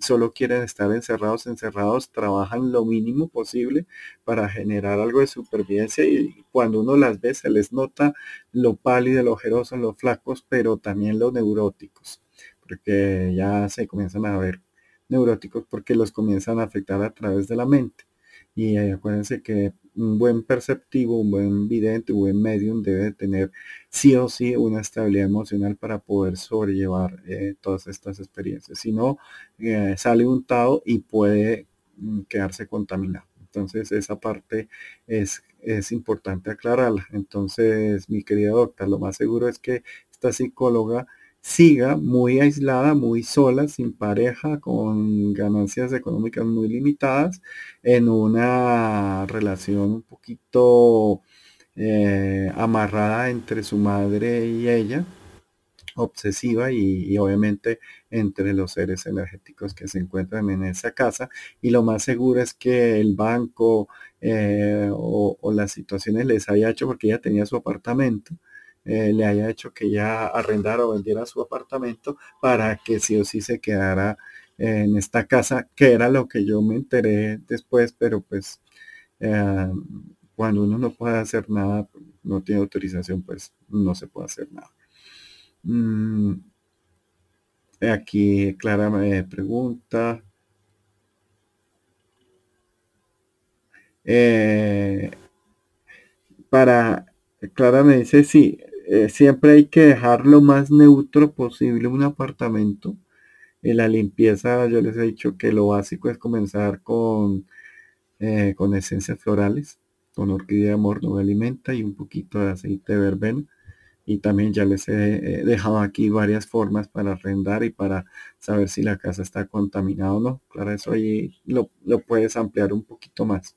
B: solo quieren estar encerrados, encerrados, trabajan lo mínimo posible para generar algo de supervivencia y cuando uno las ve se les nota lo pálido, lo ojeroso, los flacos, pero también los neuróticos, porque ya se comienzan a ver neuróticos porque los comienzan a afectar a través de la mente. Y eh, acuérdense que un buen perceptivo, un buen vidente, un buen medium debe tener sí o sí una estabilidad emocional para poder sobrellevar eh, todas estas experiencias. Si no, eh, sale untado y puede mm, quedarse contaminado. Entonces esa parte es, es importante aclararla. Entonces, mi querida doctora, lo más seguro es que esta psicóloga siga muy aislada, muy sola, sin pareja, con ganancias económicas muy limitadas, en una relación un poquito eh, amarrada entre su madre y ella, obsesiva y, obviamente entre los seres energéticos que se encuentran en esa casa. Y lo más seguro es que el banco eh, o, o las situaciones les haya hecho porque ella tenía su apartamento eh, le haya hecho que ya arrendara o vendiera su apartamento para que sí o sí se quedara en esta casa, que era lo que yo me enteré después, pero pues eh, cuando uno no puede hacer nada, no tiene autorización, pues no se puede hacer nada. Mm, aquí Clara me pregunta. Eh, para Clara me dice, sí, eh, siempre hay que dejar lo más neutro posible un apartamento. En la limpieza yo les he dicho que lo básico es comenzar con, eh, con esencias florales, con orquídea de amor no alimenta y un poquito de aceite de verbena. Y también ya les he, dejado aquí varias formas para arrendar y para saber si la casa está contaminada o no. Claro, eso ahí lo, puedes ampliar un poquito más.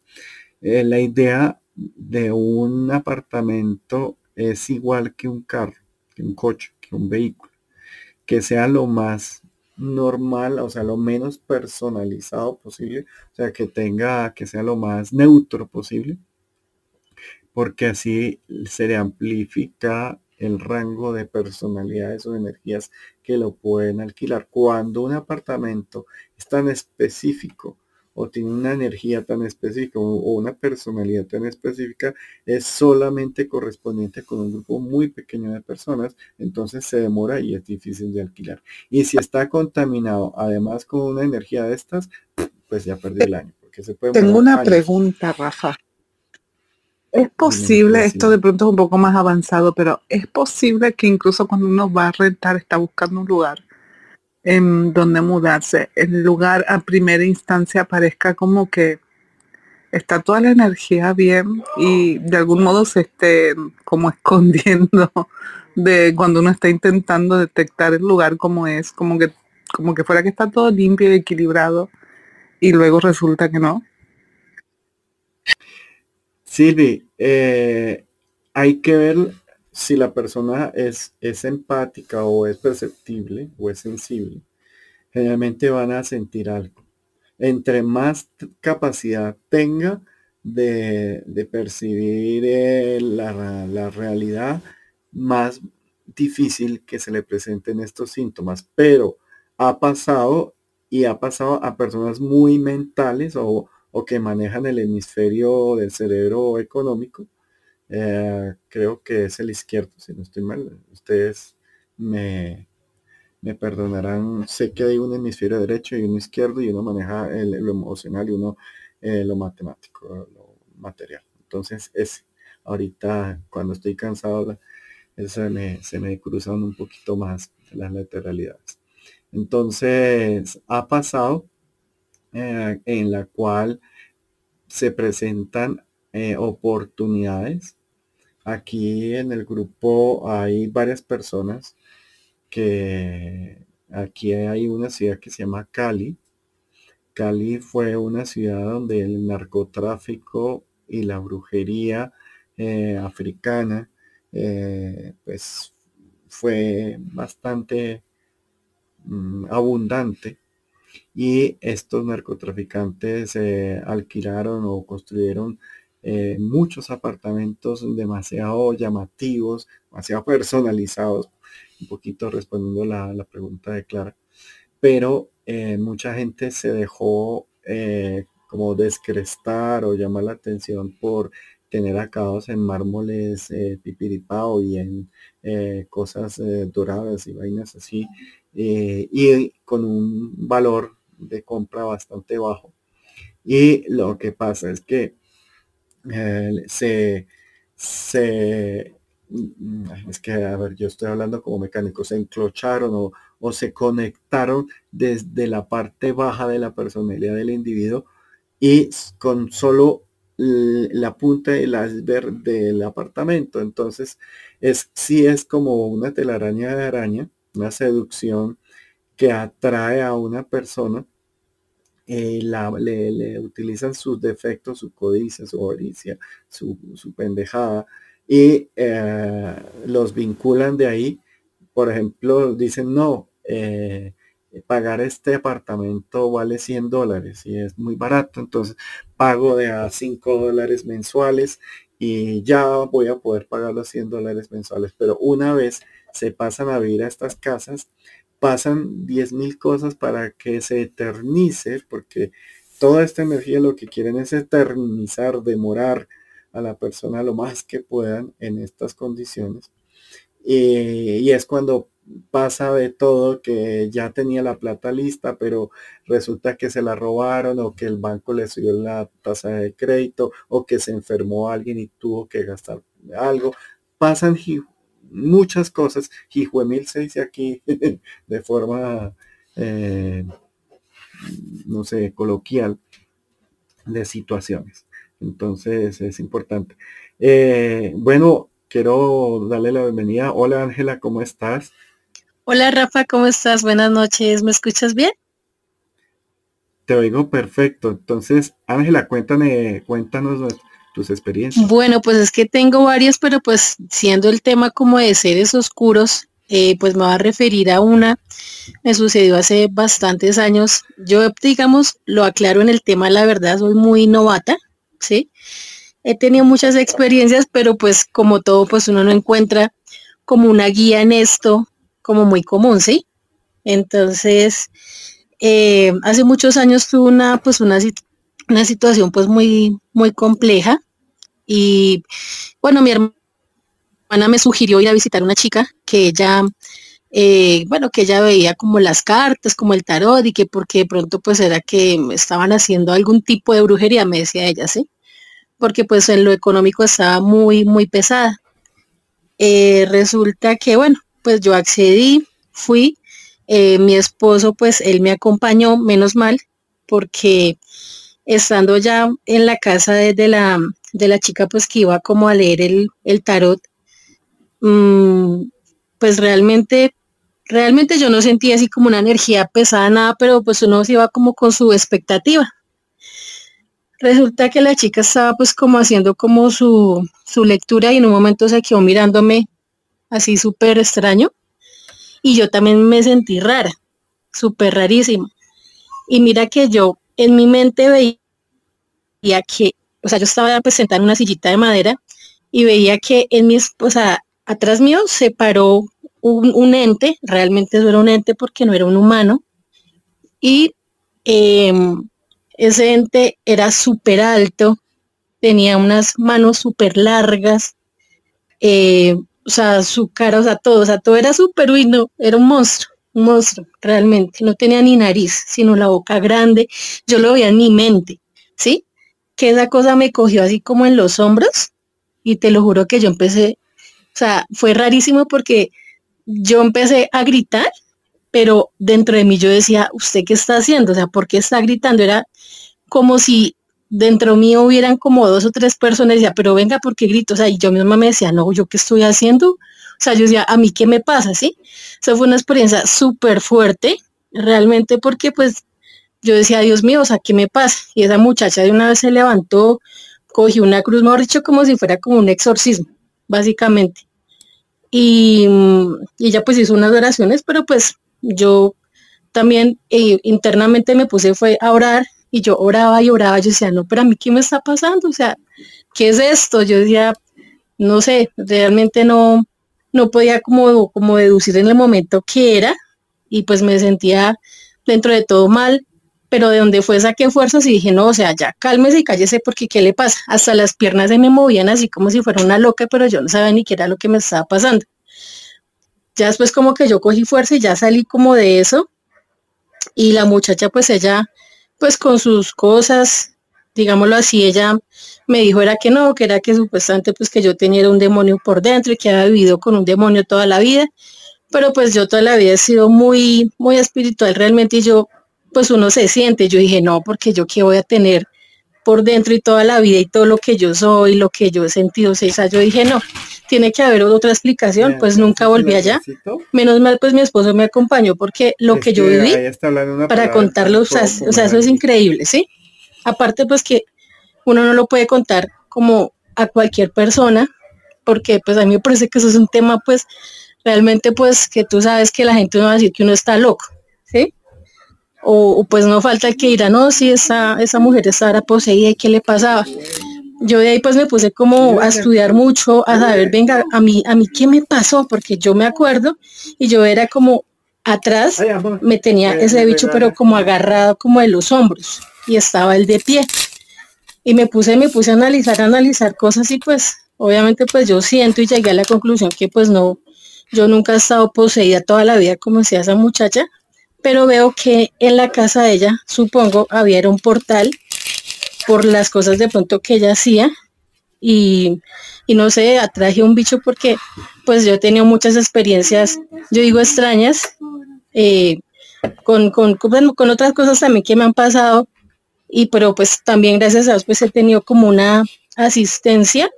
B: Eh, la idea de un apartamento es igual que un carro, que un coche, que un vehículo, que sea lo más normal, o sea, lo menos personalizado posible, o sea, que tenga, que sea lo más neutro posible, porque así se le amplifica el rango de personalidades o energías que lo pueden alquilar. Cuando un apartamento es tan específico o tiene una energía tan específica o una personalidad tan específica, es solamente correspondiente con un grupo muy pequeño de personas, entonces se demora y es difícil de alquilar. Y si está contaminado, además con una energía de estas, pues ya perdió el año. Porque se puede
C: Tengo una pregunta, Rafa. Es posible, esto de pronto es un poco más avanzado, pero es posible que incluso cuando uno va a rentar, está buscando un lugar, en donde mudarse, el lugar a primera instancia parezca como que está toda la energía bien y de algún modo se esté como escondiendo de cuando uno está intentando detectar el lugar como es, como que, como que fuera que está todo limpio y equilibrado y luego resulta que no.
B: Silvi, eh, hay que ver si la persona es, es empática o es perceptible o es sensible, generalmente van a sentir algo. Entre más capacidad tenga, de, percibir eh, la, la, realidad, más difícil que se le presenten estos síntomas. Pero ha pasado y ha pasado a personas muy mentales o, que manejan el hemisferio del cerebro económico. Eh, creo que es el izquierdo, si no estoy mal. Ustedes me, me perdonarán. Sé que hay un hemisferio derecho y uno izquierdo y uno maneja el, lo emocional y uno eh, lo matemático, lo material. Entonces, es ahorita cuando estoy cansado, se me, se me cruzan un poquito más las lateralidades. Entonces, ha pasado eh, en la cual se presentan oportunidades. Aquí en el grupo hay varias personas que aquí hay una ciudad que se llama Cali. Cali fue una ciudad donde el narcotráfico y la brujería eh, africana pues fue bastante Mm, abundante y estos narcotraficantes eh, alquilaron o construyeron eh, muchos apartamentos demasiado llamativos, demasiado personalizados, un poquito respondiendo la, la pregunta de Clara, pero eh, mucha gente se dejó como descrestar o llamar la atención por tener acabados en mármoles pipiripao y en cosas doradas y vainas así eh, y con un valor de compra bastante bajo. Y lo que pasa es que se, se, es que, a ver, yo estoy hablando como mecánico, se enclocharon o, o se conectaron desde la parte baja de la personalidad del individuo y con solo la punta del iceberg del apartamento. Entonces, es sí es como una telaraña de araña una seducción que atrae a una persona, eh, le, utilizan sus defectos, su codicia, su avaricia, su, pendejada, y eh, los vinculan de ahí. Por ejemplo, dicen, no, eh, pagar este apartamento vale 100 dólares y es muy barato, entonces pago de a 5 dólares mensuales y ya voy a poder pagar los 100 dólares mensuales. Pero una vez se pasan a vivir a estas casas, pasan 10 mil cosas para que se eternice, porque toda esta energía lo que quieren es eternizar, demorar a la persona lo más que puedan en estas condiciones. Y, es cuando pasa de todo que ya tenía la plata lista, pero resulta que se la robaron o que el banco le subió la tasa de crédito o que se enfermó alguien y tuvo que gastar algo. Pasan muchas cosas. Jijuemil se dice aquí de forma, eh, no sé, coloquial de situaciones. Entonces es importante. Eh, bueno, quiero darle la bienvenida. Hola Ángela, ¿cómo estás?
D: Hola Rafa, ¿cómo estás? Buenas noches. ¿Me escuchas bien?
B: Te oigo perfecto. Entonces, Ángela, cuéntame, cuéntanos experiencias.
D: Bueno, pues es que tengo varias, pero pues siendo el tema como de seres oscuros, eh, pues me va a referir a una. Me sucedió hace bastantes años. Yo, digamos, lo aclaro en el tema, la verdad, soy muy novata, ¿sí? He tenido muchas experiencias, pero pues como todo, pues uno no encuentra como una guía en esto, como muy común, ¿sí? Entonces, eh, hace muchos años tuve una, pues una, una situación pues muy, muy compleja. Y bueno, mi hermana me sugirió ir a visitar una chica que ella, eh, bueno, que ella veía como las cartas, como el tarot y que porque de pronto pues era que estaban haciendo algún tipo de brujería, me decía ella, ¿sí? Porque pues en lo económico estaba muy, muy pesada. Eh, resulta que, bueno, pues yo accedí, fui, eh, mi esposo pues él me acompañó, menos mal, porque estando ya en la casa de, la, de la chica, pues que iba como a leer el, tarot, mm, pues realmente, realmente yo no sentía así como una energía pesada, nada, pero pues uno se iba como con su expectativa. Resulta que la chica estaba pues como haciendo como su, su lectura y en un momento se quedó mirándome así súper extraño. Y yo también me sentí rara, súper rarísimo. Y mira que yo en mi mente veía que o sea, yo estaba pues en una sillita de madera y veía que en mi esposa, atrás mío se paró un, ente, realmente eso era un ente porque no era un humano, y em, ese ente era súper alto, tenía unas manos súper largas, eh, o sea, su cara, o sea, todo, o sea, todo era súper, no, era un monstruo, un monstruo, realmente, no tenía ni nariz, sino la boca grande, yo lo veía en mi mente, ¿sí? Que esa cosa me cogió así como en los hombros y te lo juro que yo empecé, o sea, fue rarísimo porque yo empecé a gritar, pero dentro de mí yo decía, ¿usted qué está haciendo? O sea, ¿por qué está gritando? Era como si dentro mío hubieran como dos o tres personas, decía, pero venga, ¿por qué grito? O sea, y yo misma me decía, no, ¿yo qué estoy haciendo? O sea, yo decía, ¿a mí qué me pasa? ¿Sí? Esa fue una experiencia súper fuerte, realmente, porque pues yo decía, Dios mío, o sea, ¿qué me pasa? Y esa muchacha de una vez se levantó, cogió una cruz, mejor dicho, como si fuera como un exorcismo, básicamente. Y, ella pues hizo unas oraciones, pero pues yo también eh, internamente me puse fue a orar y yo oraba y oraba, yo decía, no, pero a mí qué me está pasando, o sea, ¿qué es esto? Yo decía, no sé, realmente no, no podía como, como deducir en el momento qué era y pues me sentía dentro de todo mal, pero de donde fue saqué fuerzas y dije, no, o sea, ya cálmese y cállese porque ¿qué le pasa? Hasta las piernas se me movían así como si fuera una loca, pero yo no sabía ni qué era lo que me estaba pasando. Ya después como que yo cogí fuerza y ya salí como de eso. Y la muchacha pues ella, pues con sus cosas, digámoslo así, ella me dijo era que no, que era que supuestamente pues que yo tenía un demonio por dentro y que había vivido con un demonio toda la vida. Pero pues yo toda la vida he sido muy, muy espiritual realmente y yo pues uno se siente. Yo dije, no, porque yo qué voy a tener por dentro y toda la vida y todo lo que yo soy, lo que yo he sentido. O sea, yo dije, no, tiene que haber otra explicación, pues nunca volví allá. Menos mal, pues mi esposo me acompañó porque lo que, yo viví para contarlo, o sea, o sea, eso es increíble, ¿sí? Aparte, pues que uno no lo puede contar como a cualquier persona, porque pues a mí me parece que eso es un tema, pues, realmente, pues, que tú sabes que la gente no va a decir que uno está loco, ¿sí? O, pues no falta el que dirá, no, si esa, esa mujer estaba poseída y qué le pasaba. Yo de ahí pues me puse como a estudiar mucho, a saber, venga, a mí, a mí qué me pasó, porque yo me acuerdo y yo era como atrás, me tenía ese bicho pero como agarrado como de los hombros y estaba el de pie. Y me puse, me puse a analizar, a analizar cosas y pues obviamente pues yo siento y llegué a la conclusión que pues no, yo nunca he estado poseída toda la vida como decía esa muchacha, pero veo que en la casa de ella, supongo, había un portal por las cosas de pronto que ella hacía y, no sé, atraje un bicho porque pues yo he tenido muchas experiencias, yo digo extrañas, eh, con, con, con, otras cosas también que me han pasado y pero pues también gracias a Dios pues he tenido como una asistencia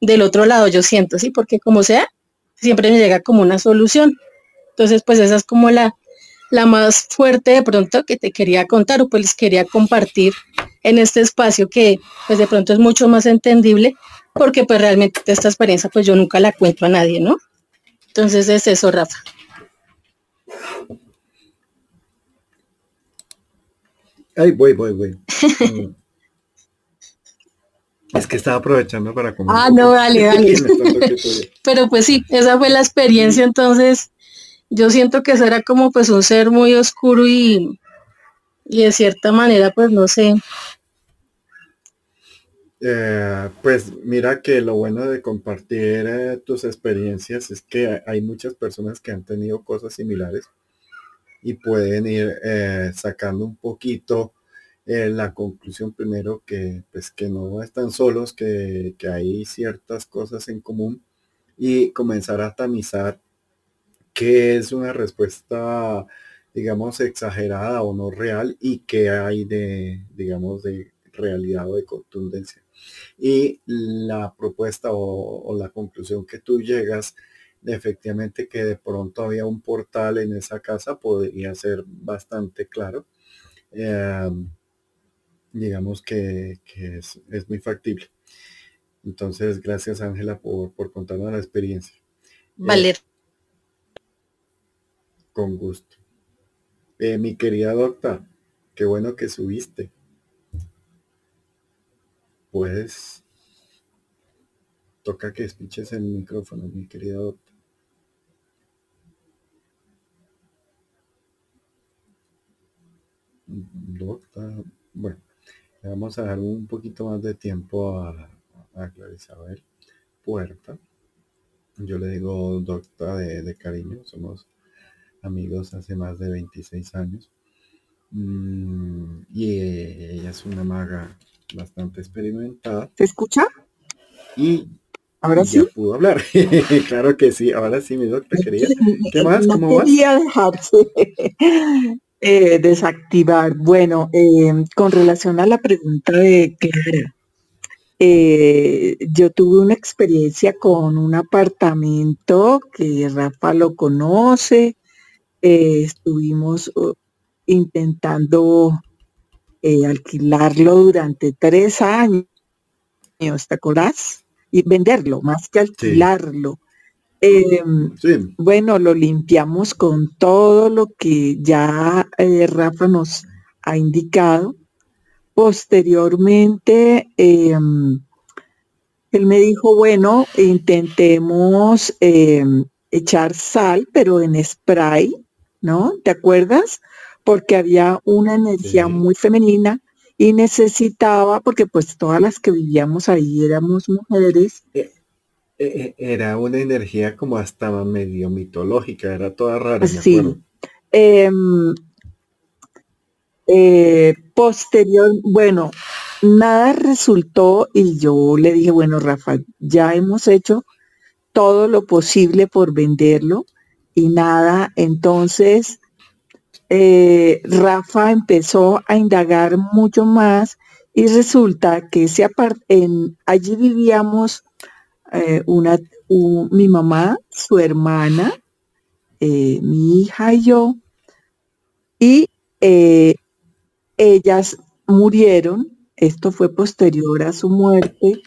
D: del otro lado, yo siento, sí, porque como sea, siempre me llega como una solución. Entonces pues esa es como la, la más fuerte de pronto que te quería contar o pues les quería compartir en este espacio que pues de pronto es mucho más entendible porque pues realmente esta experiencia pues yo nunca la cuento a nadie, ¿no? Entonces es eso, Rafa.
B: Ay, voy, voy, voy. es que estaba aprovechando para
D: comer. Ah, no, dale, dale. Pero pues sí, esa fue la experiencia entonces yo siento que será como pues un ser muy oscuro y, y de cierta manera pues no sé.
B: Eh, pues mira que lo bueno de compartir eh, tus experiencias es que hay muchas personas que han tenido cosas similares y pueden ir eh, sacando un poquito la conclusión primero que pues que no están solos, que, que hay ciertas cosas en común y comenzar a tamizar qué es una respuesta, digamos, exagerada o no real y qué hay de, digamos, de realidad o de contundencia. Y la propuesta o, la conclusión que tú llegas, efectivamente que de pronto había un portal en esa casa, podría ser bastante claro. Em, digamos que, es, muy factible. Entonces, gracias Ángela por, por contarnos la experiencia.
D: Valer.
B: Con gusto. Eh, mi querida docta, qué bueno que subiste. puedes, toca que escuches el micrófono, mi querida doctora. Doctor, bueno, le vamos a dar un poquito más de tiempo a, a Clarisabel Puerta. Yo le digo doctora de, cariño, somos amigos hace más de 26 años. Mm, y ella es una maga bastante experimentada.
E: ¿Se escucha?
B: Y ahora sí pudo hablar. claro que sí, ahora sí, mi doctora quería. ¿Qué más? ¿Cómo
E: quería dejarse eh, desactivar. Bueno, eh, con relación a la pregunta de Clara, eh, yo tuve una experiencia con un apartamento que Rafa lo conoce. Estuvimos uh, intentando alquilarlo durante tres años, ¿te acordás? Y venderlo, más que alquilarlo. Em, bueno, lo limpiamos con todo lo que ya eh, Rafa nos ha indicado. Posteriormente, él me dijo, bueno, intentemos em, echar sal, pero en spray, ¿no? ¿Te acuerdas? Porque había una energía muy femenina y necesitaba, porque pues todas las que vivíamos ahí éramos mujeres,
B: eh, e-, e-, era una energía como hasta medio mitológica, era toda rara.
E: Sí. Em, eh, posterior, bueno, nada resultó y yo le dije, bueno, Rafa, ya hemos hecho todo lo posible por venderlo y nada, entonces eh, Rafa empezó a indagar mucho más y resulta que ese en, allí vivíamos eh, una, mi mamá, su hermana, eh, mi hija y yo, y ellas murieron, esto fue posterior a su muerte.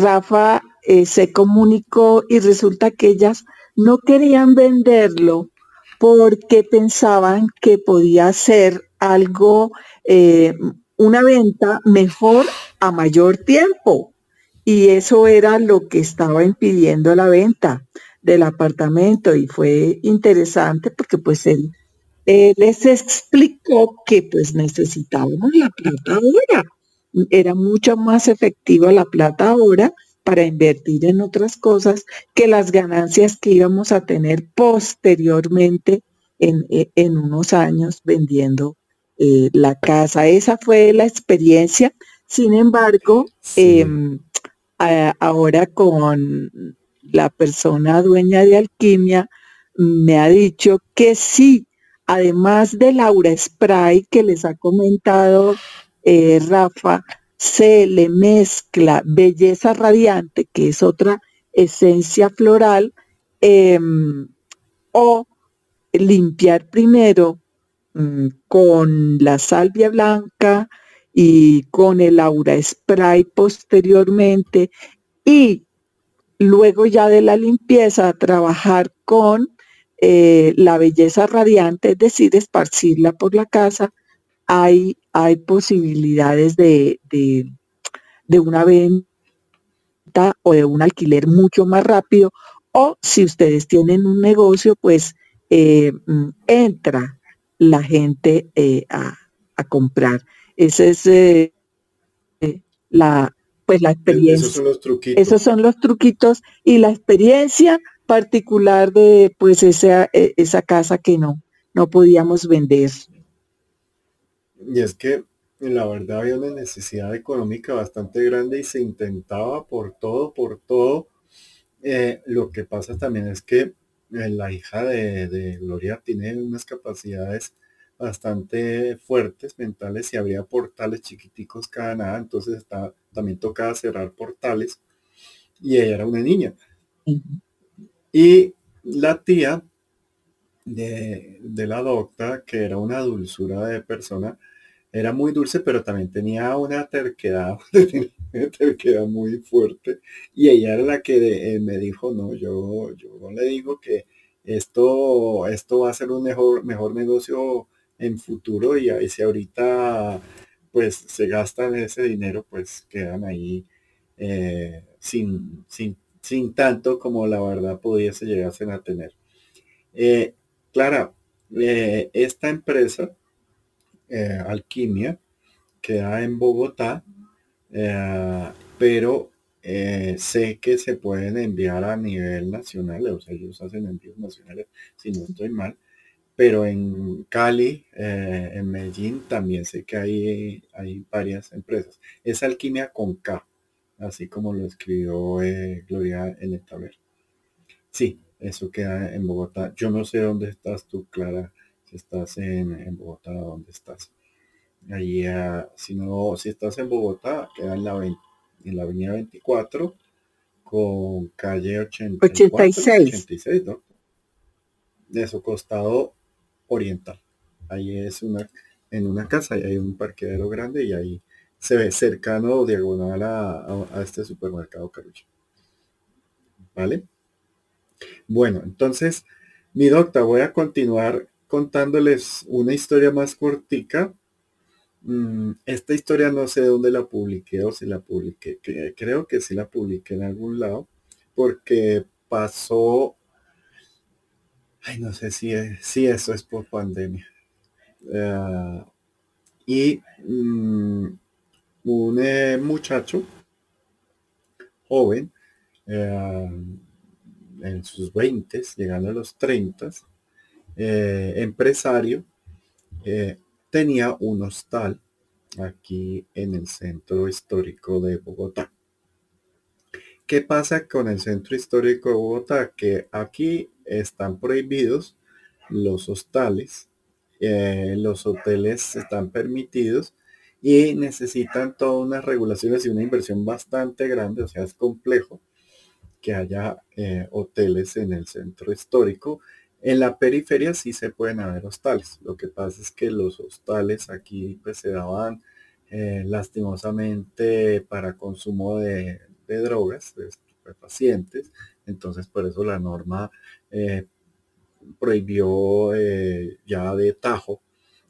E: Rafa se comunicó y resulta que ellas no querían venderlo porque pensaban que podía ser algo, una venta mejor a mayor tiempo y eso era lo que estaba impidiendo la venta del apartamento y fue interesante porque pues él, les explicó que pues necesitábamos la plata ahora. Era mucho más efectiva la plata ahora para invertir en otras cosas que las ganancias que íbamos a tener posteriormente en, unos años vendiendo eh, la casa. Esa fue la experiencia. Sin embargo, em, ahora con la persona dueña de alquimia me ha dicho que sí, además del aura spray que les ha comentado eh, Rafa, se le mezcla belleza radiante, que es otra esencia floral, em, o limpiar primero mm, con la salvia blanca, y con el aura spray posteriormente y luego ya de la limpieza trabajar con eh, la belleza radiante, es decir, esparcirla por la casa, hay, hay posibilidades de, de, una venta o de un alquiler mucho más rápido. O si ustedes tienen un negocio, pues eh, entra la gente eh, a, a comprar. Esa es eh, la, pues la experiencia.
B: Esos son los truquitos.
E: Esos son los truquitos y la experiencia particular de pues esa, e, esa casa que no, no podíamos vender.
B: Y es que la verdad había una necesidad económica bastante grande y se intentaba por todo, por todo. Eh, lo que pasa también es que eh, la hija de, de Gloria tiene unas capacidades bastante fuertes mentales y habría portales chiquiticos cada nada, entonces está, también tocaba cerrar portales y ella era una niña. Y la tía de, de, la docta, que era una dulzura de persona, era muy dulce, pero también tenía una terquedad, terquedad muy fuerte. Y ella era la que eh, me dijo, no, yo, yo le digo que esto, esto va a ser un mejor, mejor negocio en futuro y a si ahorita pues se gastan ese dinero, pues quedan ahí eh, sin, sin, sin, tanto como la verdad pudiese llegarse a tener. Eh, Clara, esta empresa, Alquimia, queda en Bogotá, pero sé que se pueden enviar a nivel nacional, o sea, ellos hacen envíos nacionales, si no estoy mal, pero en Cali, eh, en Medellín, también sé que hay, hay varias empresas. Es alquimia con K, así como lo escribió eh, Gloria en el tablero. Sí, eso queda en Bogotá. Yo no sé dónde estás tú, Clara, si estás en, Bogotá, ¿dónde estás? Allí, ah, si no, si estás en Bogotá, queda en la, en la avenida 24 con calle 86. 86 ¿no? De su costado oriental. Ahí es una, en una casa y hay un parqueadero grande y ahí se ve cercano diagonal a, este supermercado Carucha. ¿Vale? Bueno, entonces, mi docta, voy a continuar contándoles una historia más cortica. Mm, esta historia no sé dónde la publiqué o si la publiqué. Creo que sí la publiqué en algún lado porque pasó Ay, no sé si, si eso es por pandemia. Eh, y mm, un eh, muchacho joven, eh, en sus 20, llegando a los 30, empresario, tenía un hostal aquí en el centro histórico de Bogotá. ¿Qué pasa con el centro histórico de Bogotá? Que aquí están prohibidos los hostales, eh, los hoteles están permitidos y necesitan todas unas regulaciones y una inversión bastante grande, o sea, es complejo que haya eh, hoteles en el centro histórico. En la periferia sí se pueden haber hostales. Lo que pasa es que los hostales aquí pues se daban eh, lastimosamente para consumo de, de drogas, de pacientes. Entonces, por eso la norma eh, prohibió eh, ya de tajo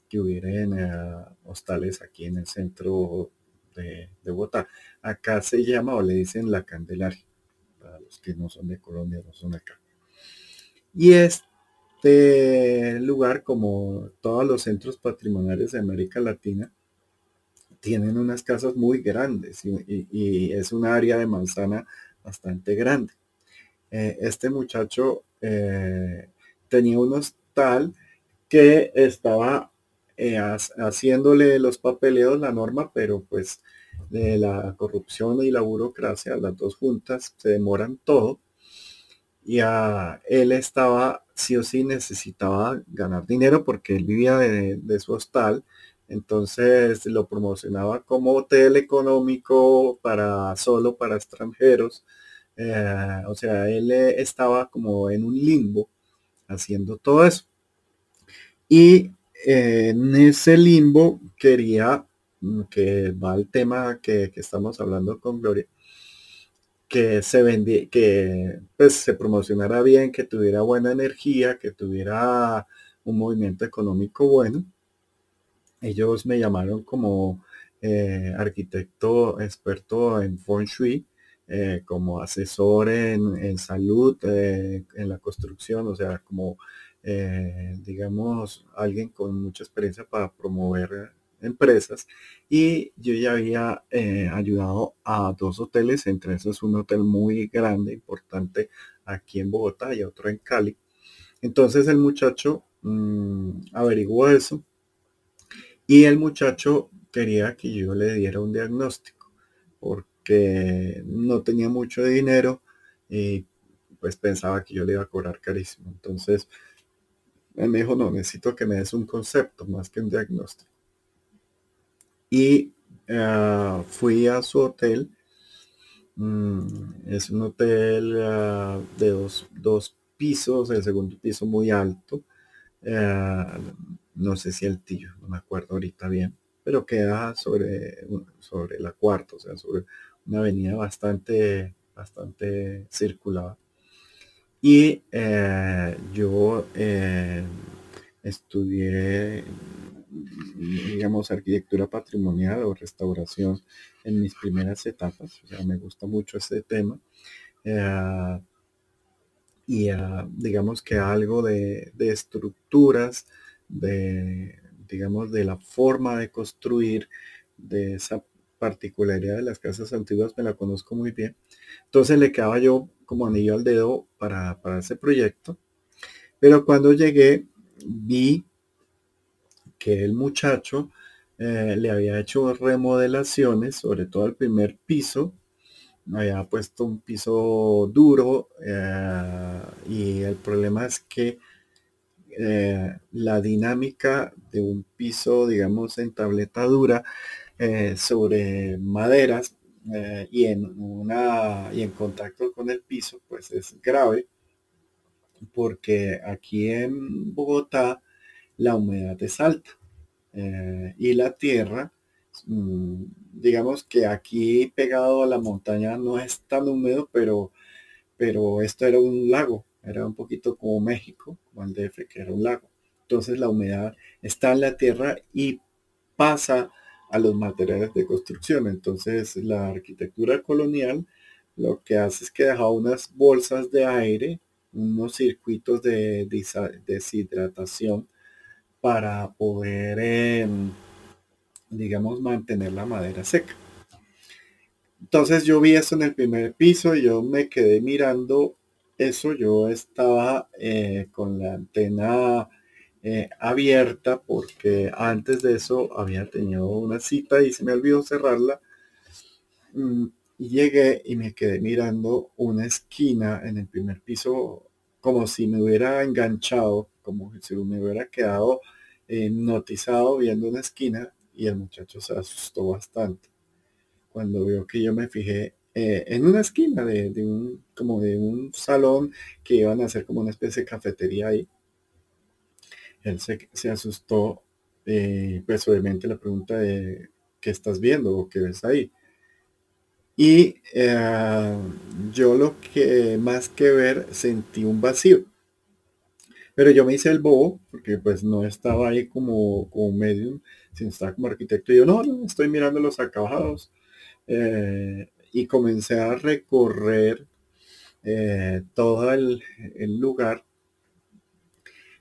B: que hubieran hostales aquí en el centro de, Bogotá. Acá se llama o le dicen la Candelaria, para los que no son de Colombia, no son acá. Y este lugar, como todos los centros patrimoniales de América Latina, tienen unas casas muy grandes y es un área de manzana bastante grande. Eh, este muchacho eh, tenía un hostal que estaba eh, haciéndole los papeleos, la norma, pero pues de la corrupción y la burocracia, las dos juntas, se demoran todo. Y a él estaba, sí o sí, necesitaba ganar dinero porque él vivía de, su hostal. Entonces lo promocionaba como hotel económico para solo para extranjeros eh, o sea, él eh, estaba como en un limbo haciendo todo eso. Y eh, en ese limbo quería, mm, que va el tema que, estamos hablando con Gloria, que se vendía, que pues se promocionara bien, que tuviera buena energía, que tuviera un movimiento económico bueno. Ellos me llamaron como arquitecto experto en feng shui eh, como asesor en, salud, eh, en la construcción, o sea, como, eh, digamos, alguien con mucha experiencia para promover empresas. Y yo ya había ayudado a dos hoteles, entre esos un hotel muy grande, importante aquí en Bogotá y otro en Cali. Entonces el muchacho mm, averiguó eso y el muchacho quería que yo le diera un diagnóstico. Porque que no tenía mucho dinero y pues pensaba que yo le iba a cobrar carísimo. Entonces me dijo, no, necesito que me des un concepto más que un diagnóstico. Y ah, fui a su hotel. Mm, es un hotel ah, de dos, pisos, el segundo piso muy alto. Ah, no sé si el tío, no me acuerdo ahorita bien, pero queda sobre, sobre la cuarta, o sea, sobre una avenida bastante, bastante circulada. Y eh, yo eh, estudié digamos, arquitectura patrimonial o restauración en mis primeras etapas. O me gusta mucho ese tema. Eh, y uh, digamos que algo de, de, estructuras, de, digamos, de la forma de construir, de esa particularidad de las casas antiguas me la conozco muy bien. Entonces le quedaba yo como anillo al dedo para, para ese proyecto. Pero cuando llegué vi que el muchacho eh, le había hecho remodelaciones, sobre todo al primer piso, había puesto un piso duro eh, y el problema es que eh, la dinámica de un piso, digamos, en tableta dura sobre maderas y en una y en contacto con el piso, pues es grave porque aquí en Bogotá la humedad es alta y la tierra Mm, digamos que aquí pegado a la montaña no es tan húmedo, pero, pero esto era un lago, era un poquito como México, como el DF, que era un lago. Entonces la humedad está en la tierra y pasa a los materiales de construcción. Entonces la arquitectura colonial lo que hace es que deja unas bolsas de aire, unos circuitos de deshidratación para poder em, digamos, mantener la madera seca. Entonces yo vi eso en el primer piso y yo me quedé mirando eso. Yo estaba eh, con la antena eh, abierta porque antes de eso había tenido una cita y se me olvidó cerrarla. Mm, y llegué y me quedé mirando una esquina en el primer piso como si me hubiera enganchado, como si me hubiera quedado hipnotizado viendo una esquina y el muchacho se asustó bastante cuando vio que yo me fijé eh, en una esquina de, un como de un salón que iban a hacer como una especie de cafetería ahí. Él se, asustó, eh, pues obviamente la pregunta de ¿qué estás viendo o qué ves ahí? Y eh, yo lo que más que ver sentí un vacío. Pero yo me hice el bobo, porque pues no estaba ahí como, como medium, sin estar como arquitecto. Y yo, no, estoy mirando los acabados. Eh, y comencé a recorrer eh, todo el, lugar.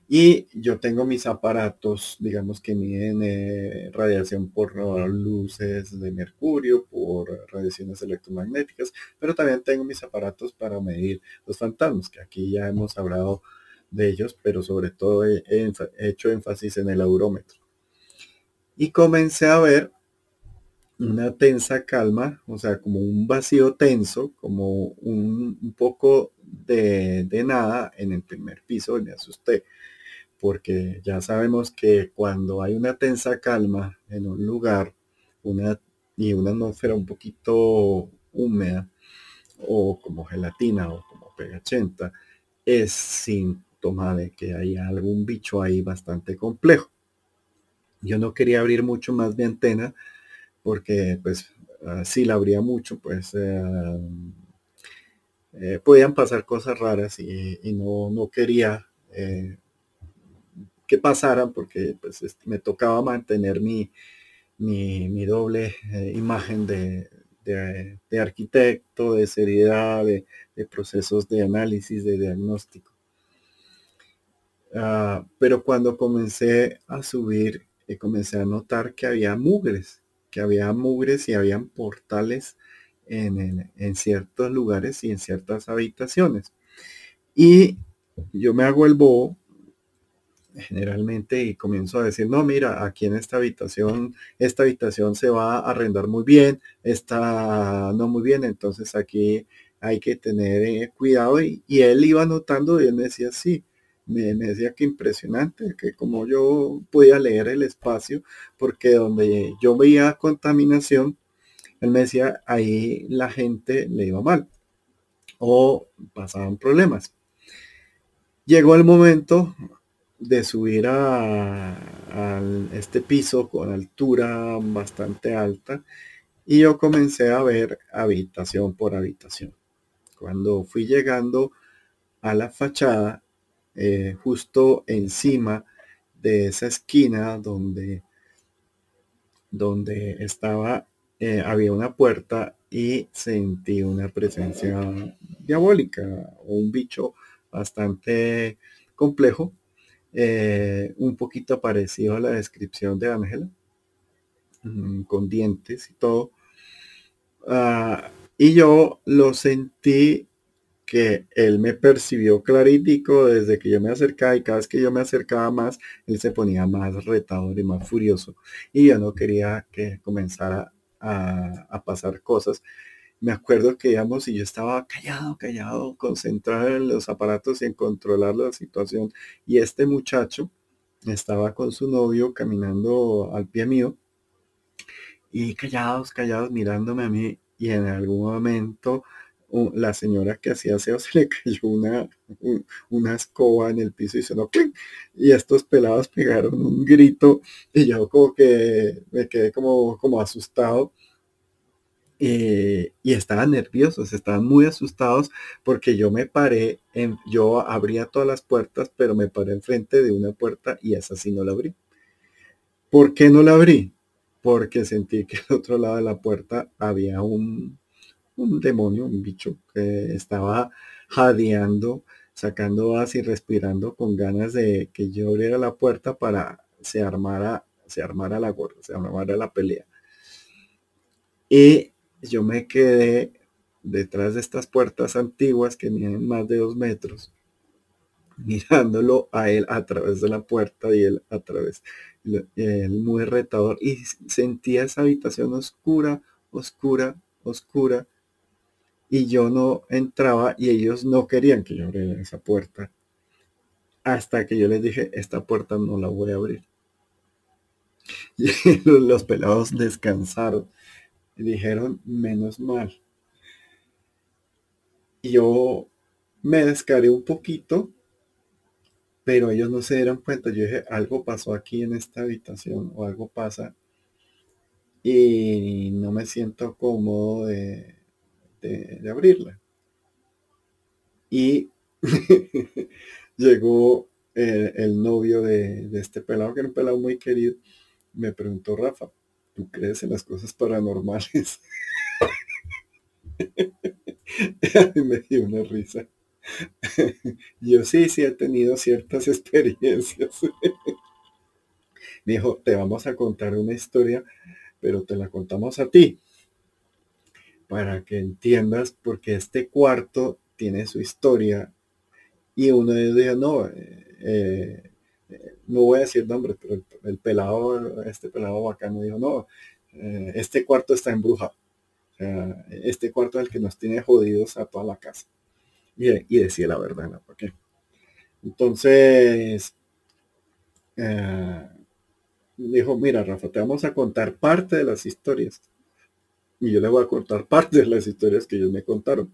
B: Y yo tengo mis aparatos, digamos que miden radiación por luces de mercurio, por radiaciones electromagnéticas, pero también tengo mis aparatos para medir los fantasmas, que aquí ya hemos hablado de ellos, pero sobre todo he hecho énfasis en el aurómetro. Y comencé a ver una tensa calma, o sea, como un vacío tenso, como un, poco de, nada en el primer piso me asusté, porque ya sabemos que cuando hay una tensa calma en un lugar una, y una atmósfera un poquito húmeda o como gelatina o como pegachenta, es de que hay algún bicho ahí bastante complejo. Yo no quería abrir mucho más mi antena porque pues si la abría mucho pues eh, eh, podían pasar cosas raras y, no, no, quería eh, que pasaran porque pues me tocaba mantener mi, mi, doble imagen de, de, arquitecto, de seriedad, de, procesos de análisis, de diagnóstico. Ah, pero cuando comencé a subir y comencé a notar que había mugres, que había mugres y habían portales en, ciertos lugares y en ciertas habitaciones. Y yo me hago el bobo generalmente y comienzo a decir, no, mira, aquí en esta habitación, esta habitación se va a arrendar muy bien, esta no muy bien, entonces aquí hay que tener eh, cuidado. Y, y, él iba notando y él me decía, sí, me, decía que impresionante, que como yo podía leer el espacio, porque donde yo veía contaminación, él me decía, ahí la gente le iba mal o pasaban problemas. Llegó el momento de subir a, este piso con altura bastante alta y yo comencé a ver habitación por habitación. Cuando fui llegando a la fachada, eh, justo encima de esa esquina donde donde estaba, eh, había una puerta y sentí una presencia diabólica o un bicho bastante complejo, eh, un poquito parecido a la descripción de Ángela, mm, con dientes y todo. Ah, y yo lo sentí que él me percibió clarítico desde que yo me acercaba y cada vez que yo me acercaba más, él se ponía más retador y más furioso. Y yo no quería que comenzara a, pasar cosas. Me acuerdo que íbamos y yo estaba callado, callado, concentrado en los aparatos y en controlar la situación. Y este muchacho estaba con su novio caminando al pie mío y callados, callados, mirándome a mí. Y en algún momento la señora que hacía aseo se le cayó una, una escoba en el piso y sonó clic. Y estos pelados pegaron un grito y yo como que me quedé como, como asustado. Eh, y estaban nerviosos, estaban muy asustados porque yo me paré, yo abría todas las puertas, pero me paré enfrente de una puerta y esa sí no la abrí. ¿Por qué no la abrí? Porque sentí que al otro lado de la puerta había un, un demonio, un bicho que estaba jadeando, sacando gas y respirando con ganas de que yo abriera la puerta para se armara, se armara la gorra, se armara la pelea. Y yo me quedé detrás de estas puertas antiguas que tienen más de dos metros, mirándolo a él a través de la puerta y él a través, él muy retador y sentía esa habitación oscura, oscura, oscura y yo no entraba y ellos no querían que yo abriera esa puerta. Hasta que yo les dije, esta puerta no la voy a abrir. Y los pelados descansaron y dijeron, menos mal. Y yo me descaré un poquito, pero ellos no se dieron cuenta. Yo dije, algo pasó aquí en esta habitación o algo pasa y no me siento cómodo de, de, abrirla. Y llegó el, novio de, este pelado, que era un pelado muy querido, me preguntó, Rafa, ¿tú crees en las cosas paranormales? me dio una risa. Yo sí, sí he tenido ciertas experiencias. me dijo, te vamos a contar una historia, pero te la contamos a ti para que entiendas, porque este cuarto tiene su historia. Y uno de ellos no, eh, eh, no voy a decir nombre, pero el, pelado, este pelado bacano dijo, no, eh, este cuarto está embrujado. este cuarto es el que nos tiene jodidos a toda la casa. Y, decía la verdad, ¿no? ¿Por qué? Entonces, dijo, mira, Rafa, te vamos a contar parte de las historias y yo le voy a contar parte de las historias que ellos me contaron.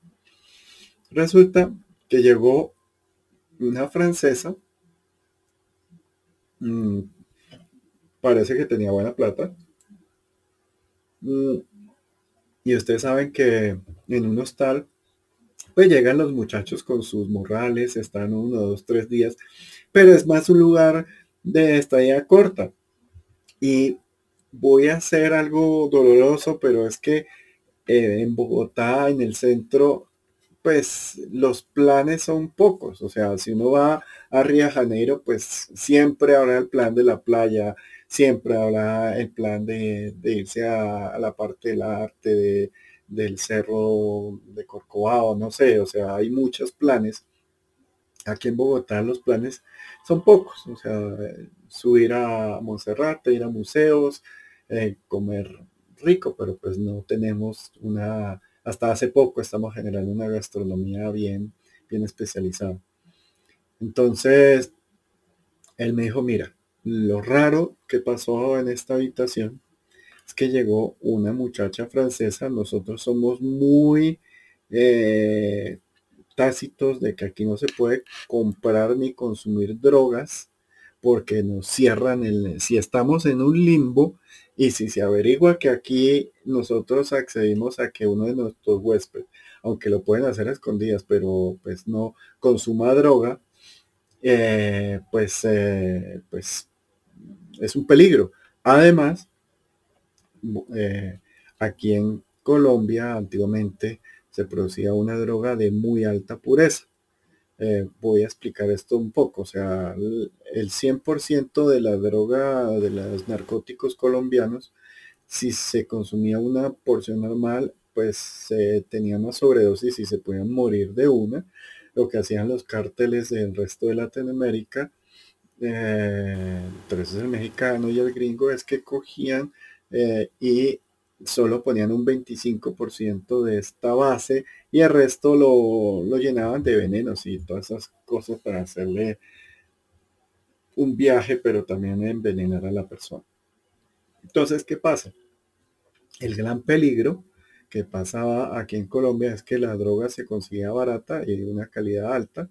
B: Resulta que llegó una francesa, mm, parece que tenía buena plata, mm, y ustedes saben que en un hostal, pues llegan los muchachos con sus morrales, están uno, dos, tres días, pero es más un lugar de estadía corta. Y voy a hacer algo doloroso, pero es que eh, en Bogotá, en el centro, pues los planes son pocos. O sea, si uno va a Río Janeiro, pues siempre habrá el plan de la playa, siempre habrá el plan de, irse a, la parte del arte, del cerro de Corcovado, no sé, o sea, hay muchos planes. Aquí en Bogotá los planes son pocos, o sea, subir a Monserrate, ir a museos, eh, comer rico, pero pues no tenemos una, hasta hace poco estamos generando una gastronomía bien, bien especializada. Entonces, él me dijo, mira, lo raro que pasó en esta habitación es que llegó una muchacha francesa, nosotros somos muy eh, tácitos de que aquí no se puede comprar ni consumir drogas porque nos cierran el, si estamos en un limbo, y si se averigua que aquí nosotros accedimos a que uno de nuestros huéspedes, aunque lo pueden hacer a escondidas, pero pues no consuma droga, eh, pues, eh, pues es un peligro. Además, eh, aquí en Colombia antiguamente se producía una droga de muy alta pureza. Eh, voy a explicar esto un poco. O sea, el 100% de la droga, de los narcóticos colombianos, si se consumía una porción normal, pues se tenía una sobredosis y se podían morir de una. Lo que hacían los cárteles del resto de Latinoamérica, eh, entonces el mexicano y el gringo, es que cogían eh, y solo ponían un 25% de esta base y el resto lo, lo, llenaban de venenos y todas esas cosas para hacerle un viaje, pero también envenenar a la persona. Entonces, ¿qué pasa? El gran peligro que pasaba aquí en Colombia es que la droga se conseguía barata y de una calidad alta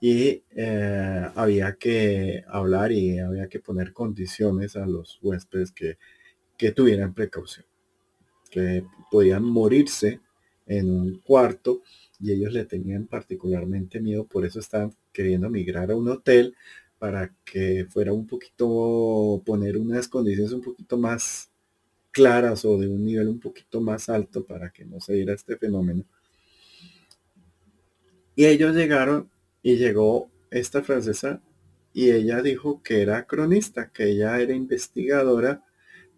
B: y eh, había que hablar y había que poner condiciones a los huéspedes que, que tuvieran precaución, que podían morirse en un cuarto y ellos le tenían particularmente miedo, por eso estaban queriendo migrar a un hotel para que fuera un poquito, poner unas condiciones un poquito más claras o de un nivel un poquito más alto para que no se diera este fenómeno. Y ellos llegaron y llegó esta francesa y ella dijo que era cronista, que ella era investigadora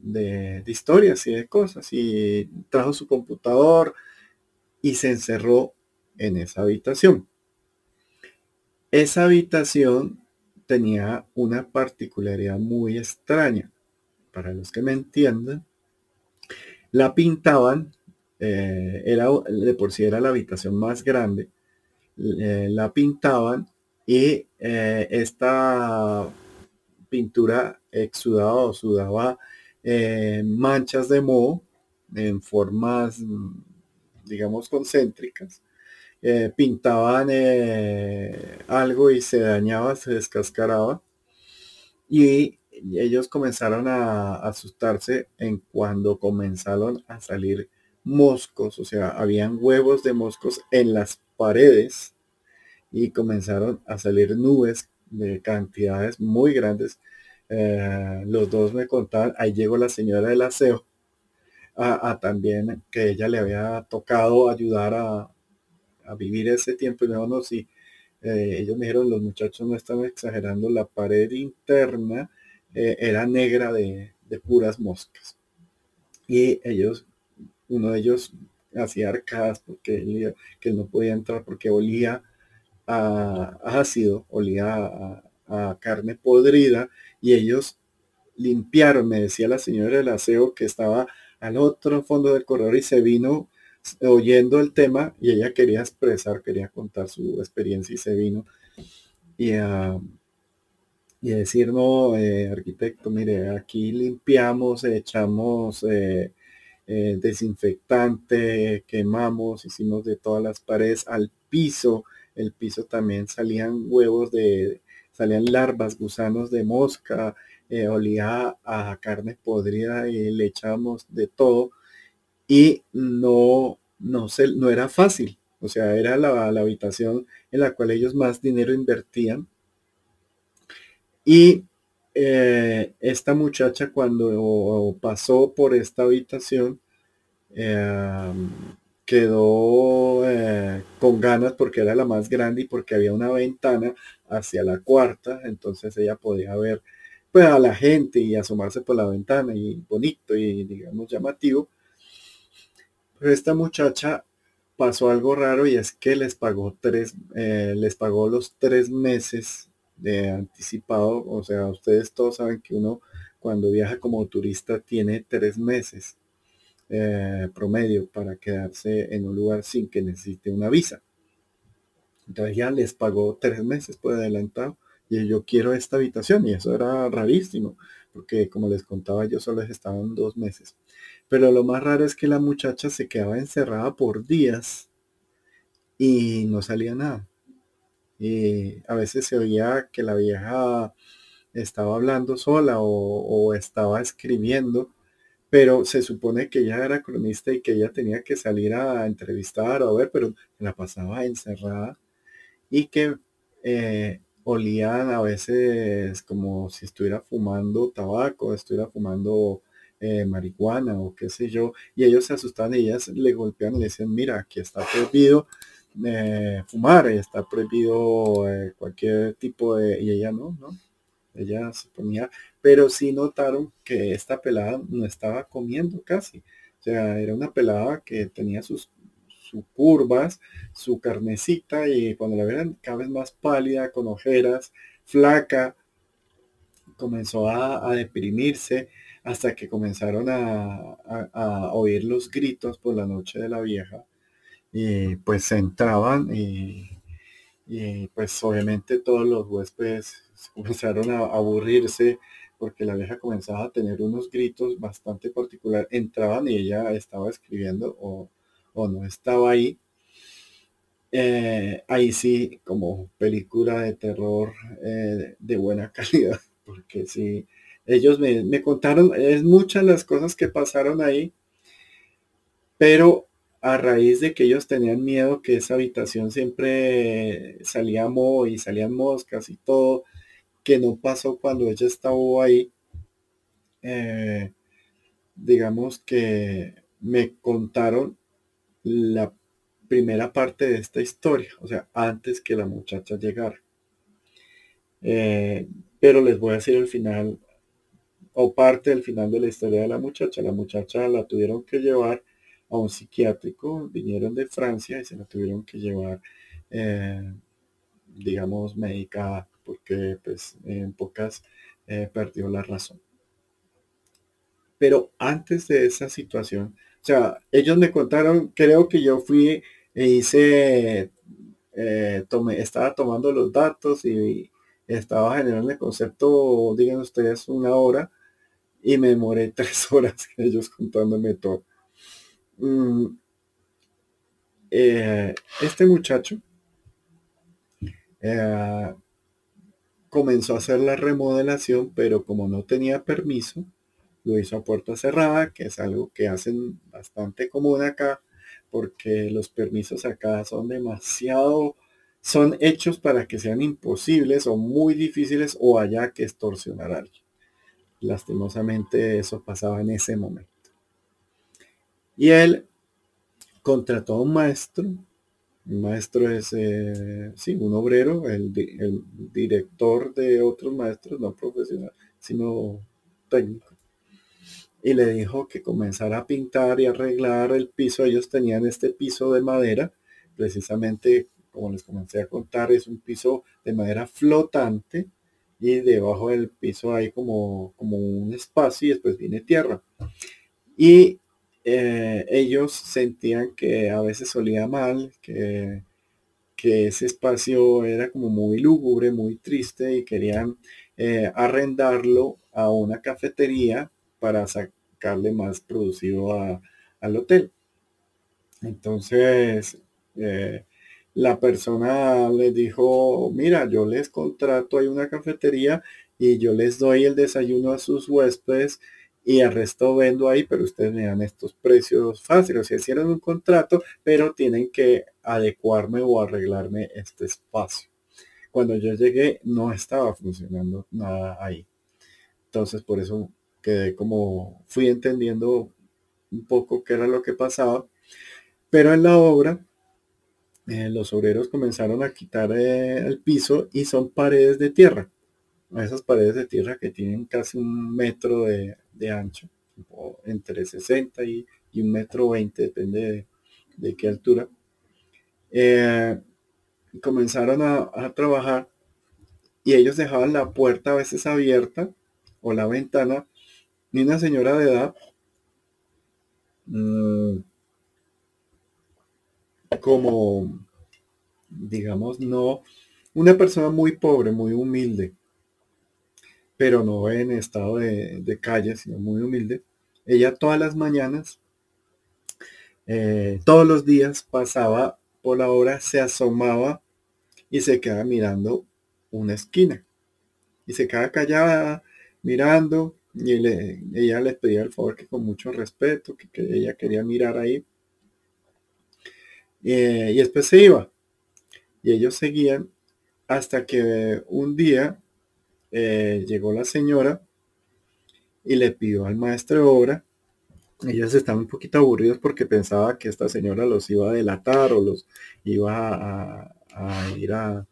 B: de, historias y de cosas y trajo su computador y se encerró en esa habitación. Esa habitación tenía una particularidad muy extraña. Para los que me entiendan, la pintaban, eh, era, de por sí era la habitación más grande, eh, la pintaban y eh, esta pintura exudaba o sudaba manchas de moho en formas, digamos, concéntricas. pintaban algo y se dañaba, se descascaraba. Y ellos comenzaron a asustarse en cuando comenzaron a salir moscos, o sea, habían huevos de moscos en las paredes y comenzaron a salir nubes de cantidades muy grandes. Eh, los dos me contaban, ahí llegó la señora del aseo, a, también que ella le había tocado ayudar a, vivir ese tiempo y no, sí, eh, ellos me dijeron, los muchachos no están exagerando, la pared interna eh, era negra de, puras moscas. Y ellos, uno de ellos hacía arcadas porque él, que no podía entrar porque olía a, ácido, olía a, carne podrida y ellos limpiaron, me decía la señora del aseo que estaba al otro fondo del corredor y se vino oyendo el tema y ella quería expresar, quería contar su experiencia y se vino. Y, uh, y decir, no, eh, arquitecto, mire, aquí limpiamos, echamos eh, eh, desinfectante, quemamos, hicimos de todas las paredes al piso, el piso también salían huevos de, salían larvas, gusanos de mosca, olía a carne podrida y le echamos de todo y no, no, se, no era fácil, o sea, era la, la habitación en la cual ellos más dinero invertían. Y eh, esta muchacha cuando pasó por esta habitación em, quedó eh, con ganas porque era la más grande y porque había una ventana hacia la cuarta, entonces ella podía ver pues, a la gente y asomarse por la ventana y bonito y digamos llamativo. Pero esta muchacha pasó algo raro y es que les pagó tres, eh, les pagó los tres meses de anticipado, o sea, ustedes todos saben que uno cuando viaja como turista tiene tres meses eh, promedio para quedarse en un lugar sin que necesite una visa. Entonces ya les pagó tres meses por adelantado y yo quiero esta habitación y eso era rarísimo porque como les contaba yo solo estaban dos meses. Pero lo más raro es que la muchacha se quedaba encerrada por días y no salía nada. Y a veces se oía que la vieja estaba hablando sola o, estaba escribiendo, pero se supone que ella era cronista y que ella tenía que salir a entrevistar o a ver, pero la pasaba encerrada y que eh, olían a veces como si estuviera fumando tabaco, estuviera fumando eh, marihuana o qué sé yo, y ellos se asustan y ellas le golpean y le dicen, mira, aquí está prohibido eh, fumar, está prohibido cualquier tipo de, y ella no, ¿no? Ella se ponía, pero sí notaron que esta pelada no estaba comiendo casi, o sea, era una pelada que tenía sus, sus curvas, su carnecita, y cuando la vieron cada vez más pálida, con ojeras, flaca, comenzó a, deprimirse hasta que comenzaron a, oír los gritos por la noche de la vieja y pues entraban y, pues obviamente todos los huéspedes comenzaron a aburrirse porque la vieja comenzaba a tener unos gritos bastante particular. Entraban y ella estaba escribiendo o, no estaba ahí. Eh, ahí sí, como película de terror eh, de buena calidad porque si ellos me, contaron, es muchas las cosas que pasaron ahí, pero a raíz de que ellos tenían miedo que esa habitación siempre salía moho y salían moscas y todo, que no pasó cuando ella estaba ahí, eh, digamos que me contaron la primera parte de esta historia, o sea, antes que la muchacha llegara. Eh, pero les voy a decir el final o parte del final de la historia de la muchacha. La muchacha la tuvieron que llevar a un psiquiátrico, vinieron de Francia y se la tuvieron que llevar, eh, digamos, médica, porque pues en pocas eh, perdió la razón. Pero antes de esa situación, o sea, ellos me contaron, creo que yo fui e hice, eh, estaba tomando los datos y estaba generando el concepto, digan ustedes, una hora y me demoré tres horas ellos contándome todo. Mm, eh, este muchacho eh, comenzó a hacer la remodelación, pero como no tenía permiso, lo hizo a puerta cerrada, que es algo que hacen bastante común acá, porque los permisos acá son demasiado son hechos para que sean imposibles o muy difíciles o haya que extorsionar a alguien. Lastimosamente eso pasaba en ese momento. Y él contrató a un maestro. Un maestro es, eh, sí, un obrero, el, el director de otros maestros, no profesional, sino técnico. Y le dijo que comenzara a pintar y arreglar el piso. Ellos tenían este piso de madera, precisamente como les comencé a contar, es un piso de madera flotante y debajo del piso hay como, como un espacio y después viene tierra. Y eh, ellos sentían que a veces solía mal, que, que ese espacio era como muy lúgubre, muy triste y querían eh, arrendarlo a una cafetería para sacarle más producido al hotel. Entonces, eh, la persona les dijo, mira, yo les contrato hay una cafetería y yo les doy el desayuno a sus huéspedes y el resto vendo ahí, pero ustedes me dan estos precios fáciles. Se hicieron un contrato, pero tienen que adecuarme o arreglarme este espacio. Cuando yo llegué no estaba funcionando nada ahí. Entonces por eso quedé como, fui entendiendo un poco qué era lo que pasaba. Pero en la obra eh, los obreros comenzaron a quitar eh, el piso y son paredes de tierra. Esas paredes de tierra que tienen casi un metro de, ancho, entre 60 y, un metro 20, depende de, qué altura. Eh, comenzaron a, trabajar y ellos dejaban la puerta a veces abierta o la ventana ni una señora de edad mm, como, digamos, no, una persona muy pobre, muy humilde, pero no en estado de, calle, sino muy humilde. Ella todas las mañanas, eh, todos los días pasaba por la hora, se asomaba y se quedaba mirando una esquina. Y se quedaba callada, mirando, y ella les pedía el favor que con mucho respeto, que ella quería mirar ahí. Eh, y después se iba. Y ellos seguían hasta que un día eh, llegó la señora y le pidió al maestro de obra. Ellos estaban un poquito aburridos porque pensaba que esta señora los iba a delatar o los iba a, ir a,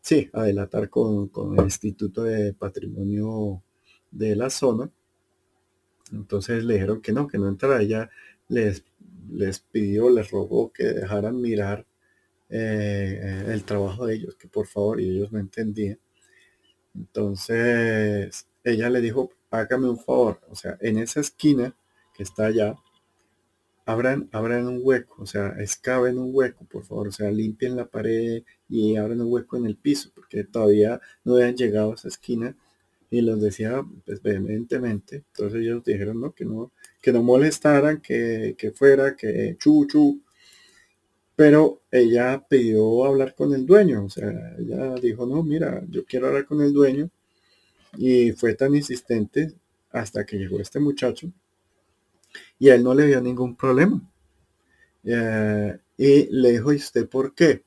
B: sí, a delatar con, con el Instituto de Patrimonio de la zona. Entonces le dijeron que no, que no entrara. Ella les, les pidió, les rogó que dejaran mirar eh, el trabajo de ellos, que por favor, y ellos no entendían. Entonces ella le dijo, hágame un favor, o sea, en esa esquina que está allá, abran, abran un hueco, o sea, excaven un hueco, por favor, o sea, limpien la pared y abran un hueco en el piso, porque todavía no habían llegado a esa esquina y los decía pues vehementemente. Entonces ellos dijeron no, que no, que no molestaran, que, que fuera, que chu chu. Pero ella pidió hablar con el dueño, o sea, ella dijo, no, mira, yo quiero hablar con el dueño. Y fue tan insistente hasta que llegó este muchacho y a él no le vio ningún problema. Eh, y le dijo, ¿y usted por qué?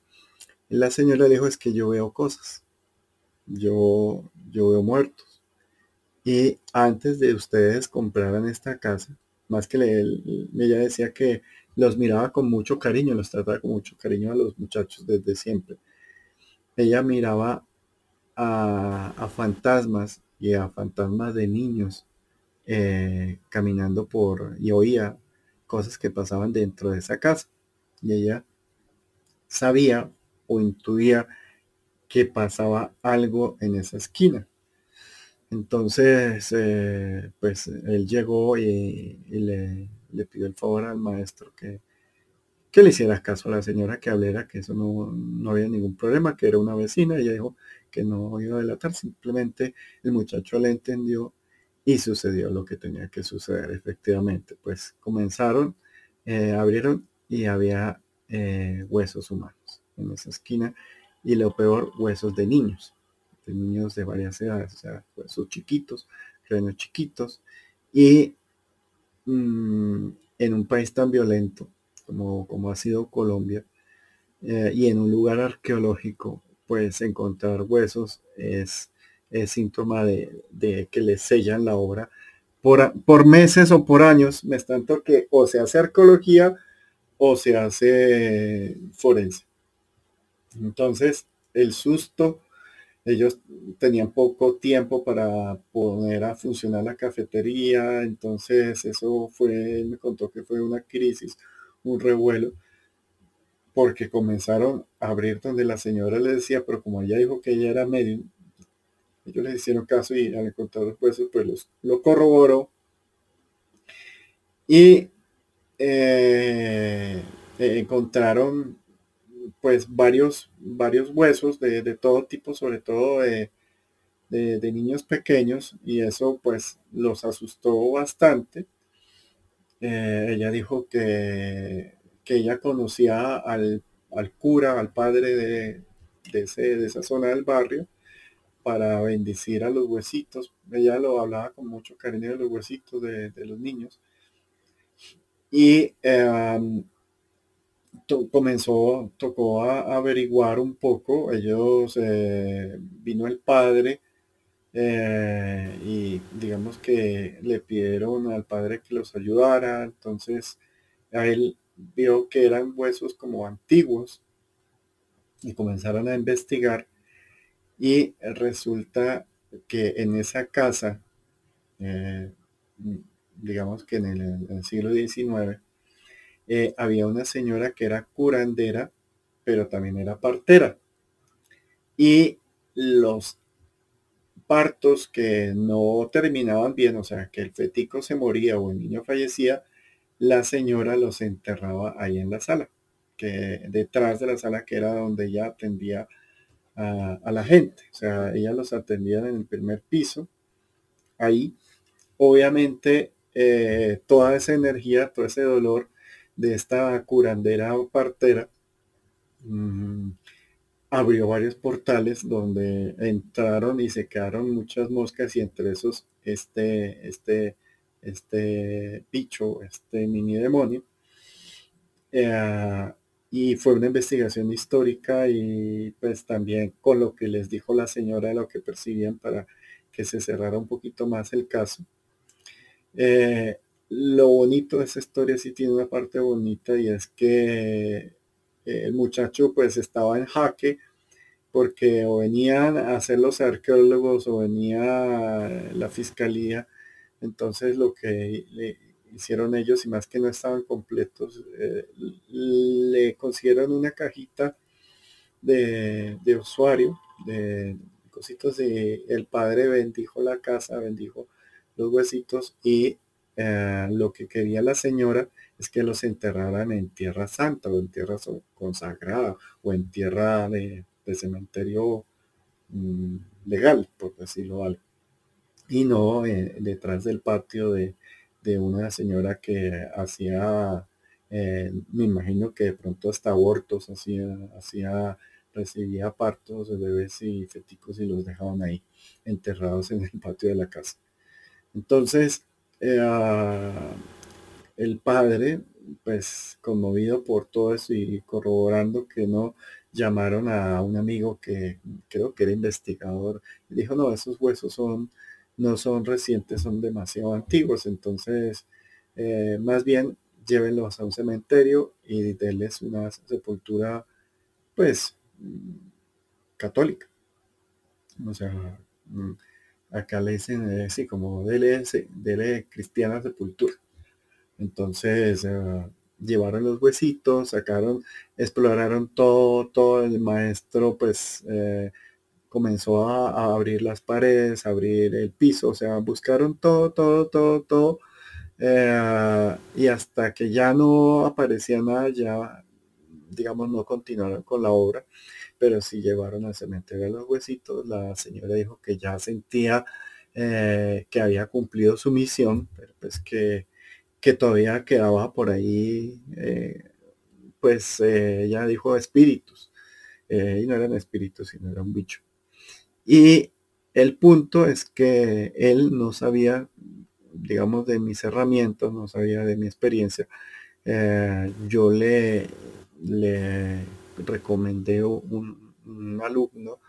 B: la señora le dijo, es que yo veo cosas. Yo, yo veo muertos. Y antes de ustedes compraran esta casa, más que le, ella decía que los miraba con mucho cariño, los trataba con mucho cariño a los muchachos desde siempre. Ella miraba a, fantasmas y a fantasmas de niños eh, caminando por y oía cosas que pasaban dentro de esa casa. Y ella sabía o intuía que pasaba algo en esa esquina. Entonces, eh, pues él llegó y, le, pidió el favor al maestro que, que le hiciera caso a la señora que hablara, que eso no, no, había ningún problema, que era una vecina. Ella dijo que no iba a delatar, simplemente el muchacho le entendió y sucedió lo que tenía que suceder efectivamente. Pues comenzaron, eh, abrieron y había eh, huesos humanos en esa esquina y lo peor, huesos de niños niños de varias edades, o sea, huesos chiquitos, cráneos chiquitos, y mm, en un país tan violento como, como ha sido Colombia, eh, y en un lugar arqueológico, pues encontrar huesos es, es síntoma de, que le sellan la obra por, por meses o por años, me tanto que o se hace arqueología o se hace forense. Entonces, el susto ellos tenían poco tiempo para poner a funcionar la cafetería, entonces eso fue, me contó que fue una crisis, un revuelo, porque comenzaron a abrir donde la señora le decía, pero como ella dijo que ella era medio, ellos le hicieron caso y al encontrar los huesos, pues los, lo corroboró. Y eh, encontraron pues varios, varios huesos de, todo tipo, sobre todo de, niños pequeños, y eso pues los asustó bastante. Eh, ella dijo que, que, ella conocía al, cura, al padre de, ese, de esa zona del barrio, para bendecir a los huesitos. Ella lo hablaba con mucho cariño de los huesitos de, los niños. Y eh, comenzó, tocó a, averiguar un poco. Ellos, eh, vino el padre eh, y digamos que le pidieron al padre que los ayudara. Entonces, a él vio que eran huesos como antiguos y comenzaron a investigar y resulta que en esa casa, eh, digamos que en el siglo XIX, eh, había una señora que era curandera, pero también era partera. Y los partos que no terminaban bien, o sea, que el fetico se moría o el niño fallecía, la señora los enterraba ahí en la sala, que detrás de la sala que era donde ella atendía a, la gente. O sea, ella los atendía en el primer piso. Ahí, obviamente, eh, toda esa energía, todo ese dolor de esta curandera o partera, mm, abrió varios portales donde entraron y se quedaron muchas moscas y entre esos este, este, este bicho, este mini demonio. Eh, y fue una investigación histórica y pues también con lo que les dijo la señora de lo que percibían para que se cerrara un poquito más el caso. Eh, lo bonito de esa historia sí tiene una parte bonita y es que el muchacho pues estaba en jaque porque o venían a hacer los arqueólogos o venía la fiscalía. Entonces lo que le hicieron ellos, y más que no estaban completos, eh, le consiguieron una cajita de, usuario, de cositos de el padre bendijo la casa, bendijo los huesitos y eh, lo que quería la señora es que los enterraran en tierra santa o en tierra consagrada o en tierra de, cementerio mm, legal, por decirlo algo. Y no eh, detrás del patio de, una señora que hacía, eh, me imagino que de pronto hasta abortos, hacía, hacía, recibía partos de bebés y feticos y los dejaban ahí enterrados en el patio de la casa. Entonces, eh, el padre, pues conmovido por todo eso y corroborando que no, llamaron a un amigo que creo que era investigador dijo, no, esos huesos son, no son recientes, son demasiado antiguos, entonces eh, más bien llévenlos a un cementerio y denles una sepultura, pues, católica. O sea, mm, acá le dicen, eh, sí, como dele, dele cristiana sepultura. Entonces, eh, llevaron los huesitos, sacaron, exploraron todo, todo el maestro pues eh, comenzó a, abrir las paredes, abrir el piso, o sea, buscaron todo, todo, todo, todo. Eh, y hasta que ya no aparecía nada, ya, digamos, no continuaron con la obra, pero sí llevaron al cementerio los huesitos. La señora dijo que ya sentía eh, que había cumplido su misión, pero pues que que todavía quedaba por ahí, eh, pues eh, ella dijo espíritus, eh, y no eran espíritus, sino era un bicho. Y el punto es que él no sabía, digamos, de mis herramientas, no sabía de mi experiencia. yo le, le recomendé un, un alumno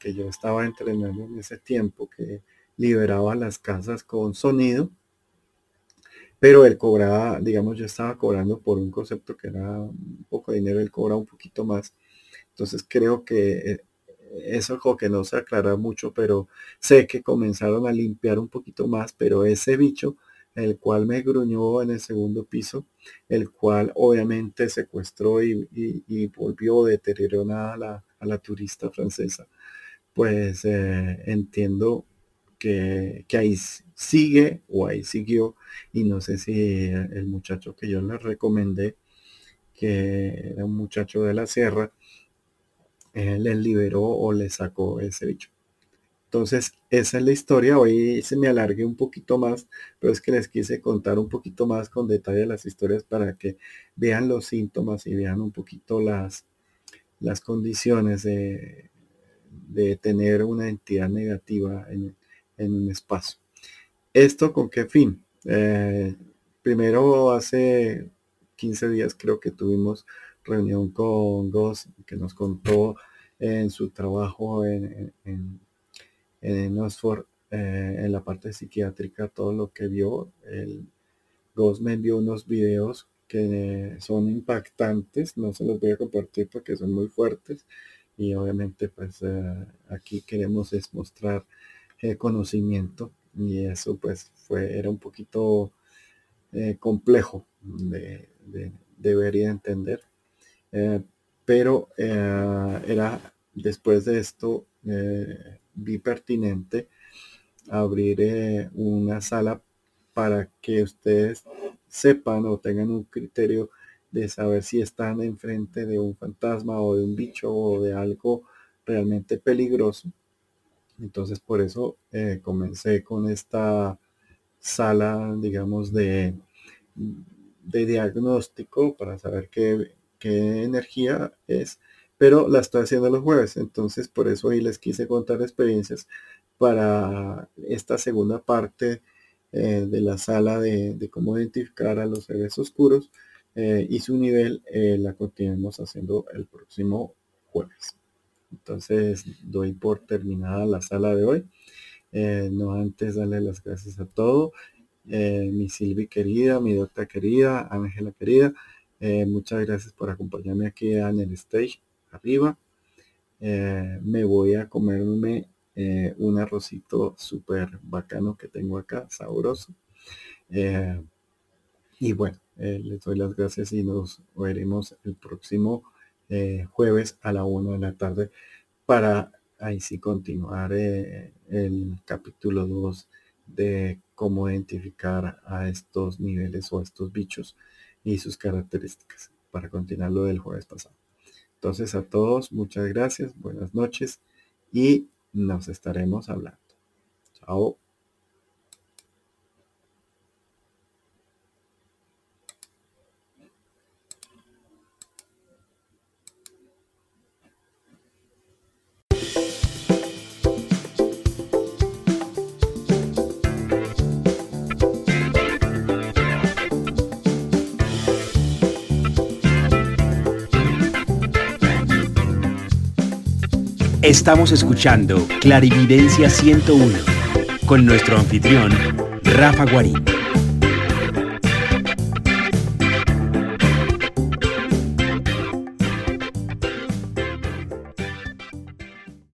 B: que yo estaba entrenando en ese tiempo, que liberaba las casas con sonido pero él cobraba, digamos, yo estaba cobrando por un concepto que era un poco de dinero, él cobraba un poquito más. Entonces creo que eh, eso como que no se aclara mucho, pero sé que comenzaron a limpiar un poquito más, pero ese bicho, el cual me gruñó en el segundo piso, el cual obviamente secuestró y, volvió, deterioró a la, a la turista francesa, pues eh, entiendo que, que ahí sigue o ahí siguió y no sé si el muchacho que yo le recomendé que era un muchacho de la sierra eh, le liberó o le sacó ese bicho entonces esa es la historia hoy se me alargué un poquito más pero es que les quise contar un poquito más con detalle las historias para que vean los síntomas y vean un poquito las las condiciones de, de tener una entidad negativa en, en un espacio ¿Esto con qué fin? Eh, primero, hace 15 días creo que tuvimos reunión con Goss, que nos contó en su trabajo en, en, Oxford, eh, en la parte psiquiátrica, todo lo que vio. El me envió unos videos que son impactantes, no se los voy a compartir porque son muy fuertes y obviamente pues eh, aquí queremos es mostrar el conocimiento y eso pues fue, era un poquito eh, complejo de, de, ver y entender. Eh, pero eh, era después de esto vi pertinente abrir una sala para que ustedes sepan o tengan un criterio de saber si están enfrente de un fantasma o de un bicho o de algo realmente peligroso. Entonces por eso eh, comencé con esta sala, digamos, de, de diagnóstico para saber qué, qué, energía es, pero la estoy haciendo los jueves. Entonces por eso ahí les quise contar experiencias para esta segunda parte eh, de la sala de, cómo identificar a los seres oscuros eh, y su nivel la continuemos haciendo el próximo jueves. Entonces doy por terminada la sala de hoy. Eh, no antes darle las gracias a todo eh, mi Silvi querida, mi doctora querida, Ángela querida. Eh, muchas gracias por acompañarme aquí en el stage arriba. Eh, me voy a comerme un arrocito súper bacano que tengo acá, sabroso. y bueno, les doy las gracias y nos veremos el próximo jueves a la 1 de la tarde para ahí sí continuar el capítulo 2 de cómo identificar a estos niveles o a estos bichos y sus características para continuar lo del jueves pasado. Entonces a todos, muchas gracias, buenas noches y nos estaremos hablando. Chao.
A: Estamos escuchando Clarividencia 101 con nuestro anfitrión, Rafa Guarín.